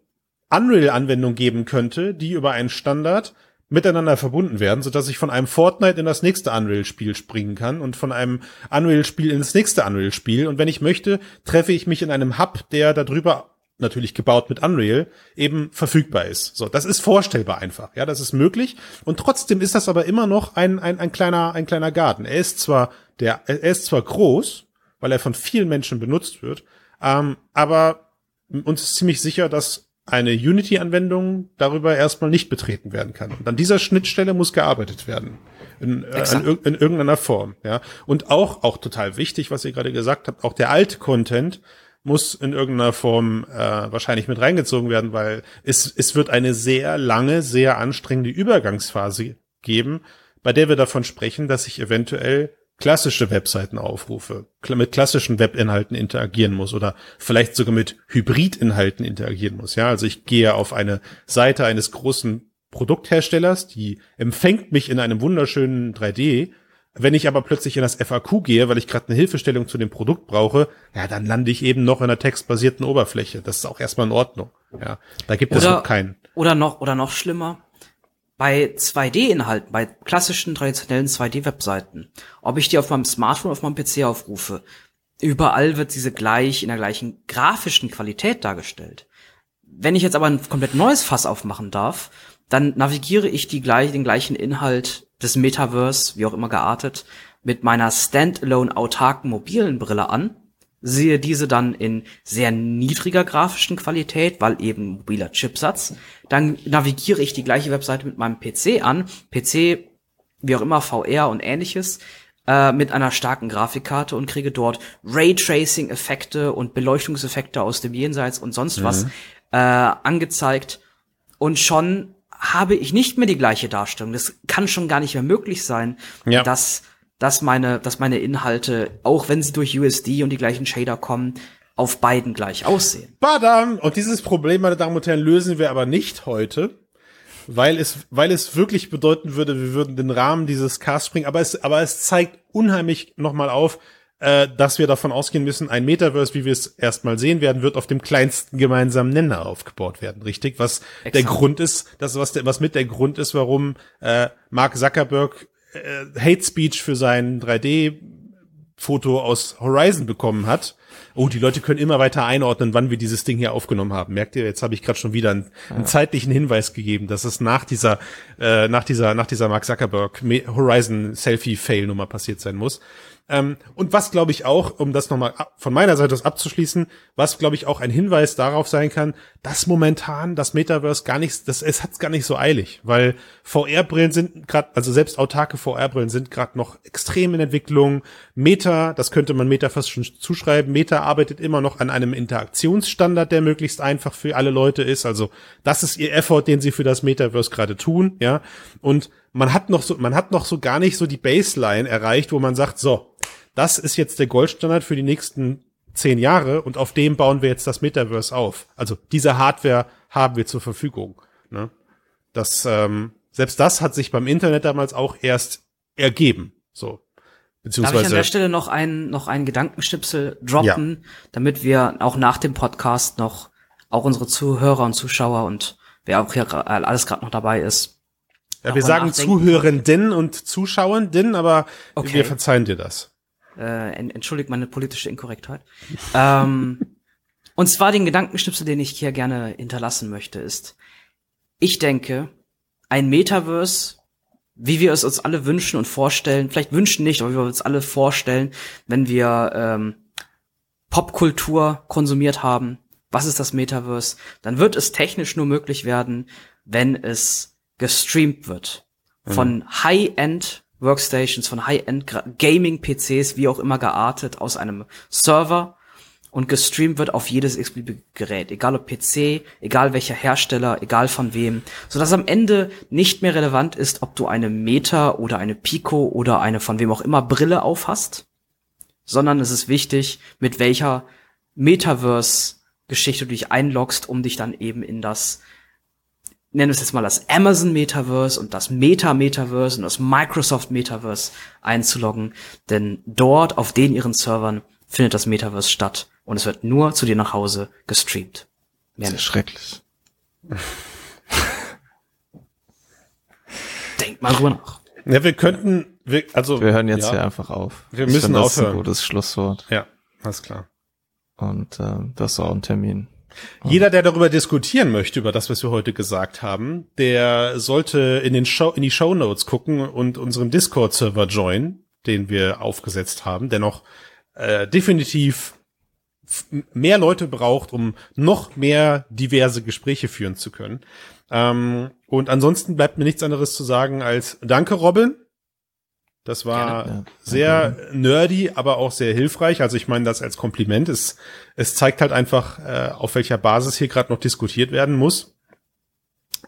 Unreal-Anwendungen geben könnte, die über einen Standard miteinander verbunden werden, so dass ich von einem Fortnite in das nächste Unreal-Spiel springen kann und von einem Unreal-Spiel in das nächste Unreal-Spiel. Und wenn ich möchte, treffe ich mich in einem Hub, der darüber natürlich gebaut mit Unreal, eben verfügbar ist. So, das ist vorstellbar einfach. Ja, das ist möglich. Und trotzdem ist das aber immer noch ein, ein, ein kleiner, ein kleiner Garten. Er ist zwar der, er ist zwar groß, weil er von vielen Menschen benutzt wird, ähm, aber uns ist ziemlich sicher, dass eine Unity-Anwendung darüber erstmal nicht betreten werden kann. Und an dieser Schnittstelle muss gearbeitet werden. In, äh, in, in irgendeiner Form, ja. Und auch, auch total wichtig, was ihr gerade gesagt habt, auch der alte Content muss in irgendeiner Form äh, wahrscheinlich mit reingezogen werden, weil es, es wird eine sehr lange, sehr anstrengende Übergangsphase geben, bei der wir davon sprechen, dass ich eventuell klassische Webseiten aufrufe, kla- mit klassischen Webinhalten interagieren muss oder vielleicht sogar mit Hybridinhalten interagieren muss. Ja, also ich gehe auf eine Seite eines großen Produktherstellers, die empfängt mich in einem wunderschönen 3D Wenn ich aber plötzlich in das FAQ gehe, weil ich gerade eine Hilfestellung zu dem Produkt brauche, ja, dann lande ich eben noch in einer textbasierten Oberfläche. Das ist auch erstmal in Ordnung. Ja, da gibt es Oder- noch keinen. Oder noch, oder noch schlimmer, bei 2D-Inhalten, bei klassischen, traditionellen 2D-Webseiten, ob ich die auf meinem Smartphone, auf meinem PC aufrufe, überall wird diese gleich in der gleichen grafischen Qualität dargestellt. Wenn ich jetzt aber ein komplett neues Fass aufmachen darf, dann navigiere ich die gleich, den gleichen Inhalt des Metaverse, wie auch immer geartet, mit meiner standalone autarken mobilen Brille an, sehe diese dann in sehr niedriger grafischen Qualität, weil eben mobiler Chipsatz. Dann navigiere ich die gleiche Webseite mit meinem PC an, PC, wie auch immer, VR und ähnliches, äh, mit einer starken Grafikkarte und kriege dort Raytracing-Effekte und Beleuchtungseffekte aus dem Jenseits und sonst was äh, angezeigt. Und schon habe ich nicht mehr die gleiche Darstellung. Das kann schon gar nicht mehr möglich sein, Ja. dass, dass, meine, dass meine Inhalte, auch wenn sie durch USD und die gleichen Shader kommen, auf beiden gleich aussehen. Badam! Und dieses Problem, meine Damen und Herren, lösen wir aber nicht heute, weil es, weil es wirklich bedeuten würde, wir würden den Rahmen dieses Casts springen. Aber es, aber es zeigt unheimlich nochmal auf, äh, dass wir davon ausgehen müssen, ein Metaverse, wie wir es erstmal sehen werden, wird auf dem kleinsten gemeinsamen Nenner aufgebaut werden, richtig? Was der Exakt. Grund ist, das was, der, was mit der Grund ist, warum äh, Mark Zuckerberg äh, Hate Speech für sein 3D Foto aus Horizon bekommen hat. Oh, die Leute können immer weiter einordnen, wann wir dieses Ding hier aufgenommen haben. Merkt ihr, jetzt habe ich gerade schon wieder einen, einen zeitlichen Hinweis gegeben, dass es nach dieser, äh, nach dieser, nach dieser Mark Zuckerberg Horizon Selfie Fail Nummer passiert sein muss. Ähm, und was glaube ich auch, um das nochmal von meiner Seite aus abzuschließen, was glaube ich auch ein Hinweis darauf sein kann, dass momentan das Metaverse gar nicht, das, es hat's gar nicht so eilig, weil VR-Brillen sind gerade, also selbst autarke VR-Brillen sind gerade noch extrem in Entwicklung. Meta, das könnte man Meta fast schon zuschreiben, Meta arbeitet immer noch an einem Interaktionsstandard, der möglichst einfach für alle Leute ist. Also das ist ihr Effort, den sie für das Metaverse gerade tun, ja. Und man hat noch so, man hat noch so gar nicht so die Baseline erreicht, wo man sagt, so, das ist jetzt der Goldstandard für die nächsten zehn Jahre und auf dem bauen wir jetzt das Metaverse auf. Also diese Hardware haben wir zur Verfügung. Ne? Das, ähm, selbst das hat sich beim Internet damals auch erst ergeben. So. Darf Beziehungsweise. ich an der Stelle noch einen, noch einen Gedankenschnipsel droppen, damit wir auch nach dem Podcast noch auch unsere Zuhörer und Zuschauer und wer auch hier gra- alles gerade noch dabei ist. ja, wir sagen nachdenken. Zuhörenden und Zuschauenden, aber Okay. wir verzeihen dir das. Äh, en- entschuldigt meine politische Inkorrektheit. ähm, und zwar den Gedankenschnipsel, den ich hier gerne hinterlassen möchte, ist, ich denke, ein Metaverse, wie wir es uns alle wünschen und vorstellen, vielleicht wünschen nicht, aber wie wir uns alle vorstellen, wenn wir ähm, Popkultur konsumiert haben, was ist das Metaverse, dann wird es technisch nur möglich werden, wenn es gestreamt wird. Von High-End Workstations, von High-End Gra- Gaming-PCs, wie auch immer geartet, aus einem Server. Und gestreamt wird auf jedes x-beliebige Gerät, egal ob PC, egal welcher Hersteller, egal von wem, sodass am Ende nicht mehr relevant ist, ob du eine Meta oder eine Pico oder eine von wem auch immer Brille aufhast, sondern es ist wichtig, mit welcher Metaverse-Geschichte du dich einloggst, um dich dann eben in das, nennen wir es jetzt mal das Amazon Metaverse und das Meta Metaverse und das Microsoft Metaverse einzuloggen, denn dort auf den ihren Servern findet das Metaverse statt und es wird nur zu dir nach Hause gestreamt. Mehr Sehr nicht. schrecklich. Denk mal drüber nach. Ja, wir könnten, wir, also. Wir hören jetzt ja, hier einfach auf. Wir Ich müssen finde, das ist aufhören. ein gutes Schlusswort. Ja, alles klar. Und ähm, das ist auch ein Termin. Jeder, der darüber diskutieren möchte, über das, was wir heute gesagt haben, der sollte in, den Show, in die Show Notes gucken und unseren Discord-Server joinen, den wir aufgesetzt haben, der noch äh, definitiv mehr Leute braucht, um noch mehr diverse Gespräche führen zu können. Ähm, und ansonsten bleibt mir nichts anderes zu sagen als Danke, Robin. Das war ja. sehr nerdy, aber auch sehr hilfreich. Also ich meine das als Kompliment. Es, es zeigt halt einfach, äh, auf welcher Basis hier gerade noch diskutiert werden muss.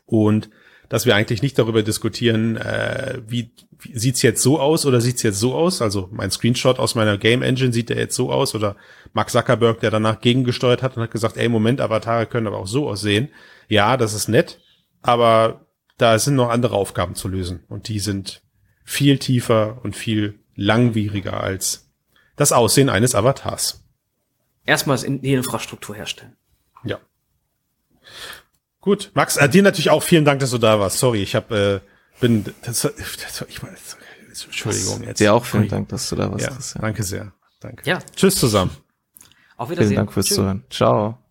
Und dass wir eigentlich nicht darüber diskutieren, äh, wie, wie sieht's jetzt so aus oder sieht's jetzt so aus. Also mein Screenshot aus meiner Game Engine sieht der jetzt so aus oder Mark Zuckerberg, der danach gegengesteuert hat und hat gesagt, ey, Moment, Avatare können aber auch so aussehen. Ja, das ist nett, aber da sind noch andere Aufgaben zu lösen und die sind viel tiefer und viel langwieriger als das Aussehen eines Avatars. Erstmals in die Infrastruktur herstellen. Ja. Gut, Max, äh, dir natürlich auch vielen Dank, dass du da warst. Sorry, ich habe äh, bin das, das, ich weiß, Entschuldigung jetzt. Dir auch vielen Dank, dass du da warst. Ja, Christian. danke sehr. Danke. Ja. Tschüss zusammen. Auf Wiedersehen. Vielen Dank fürs Tschüss. Zuhören. Ciao.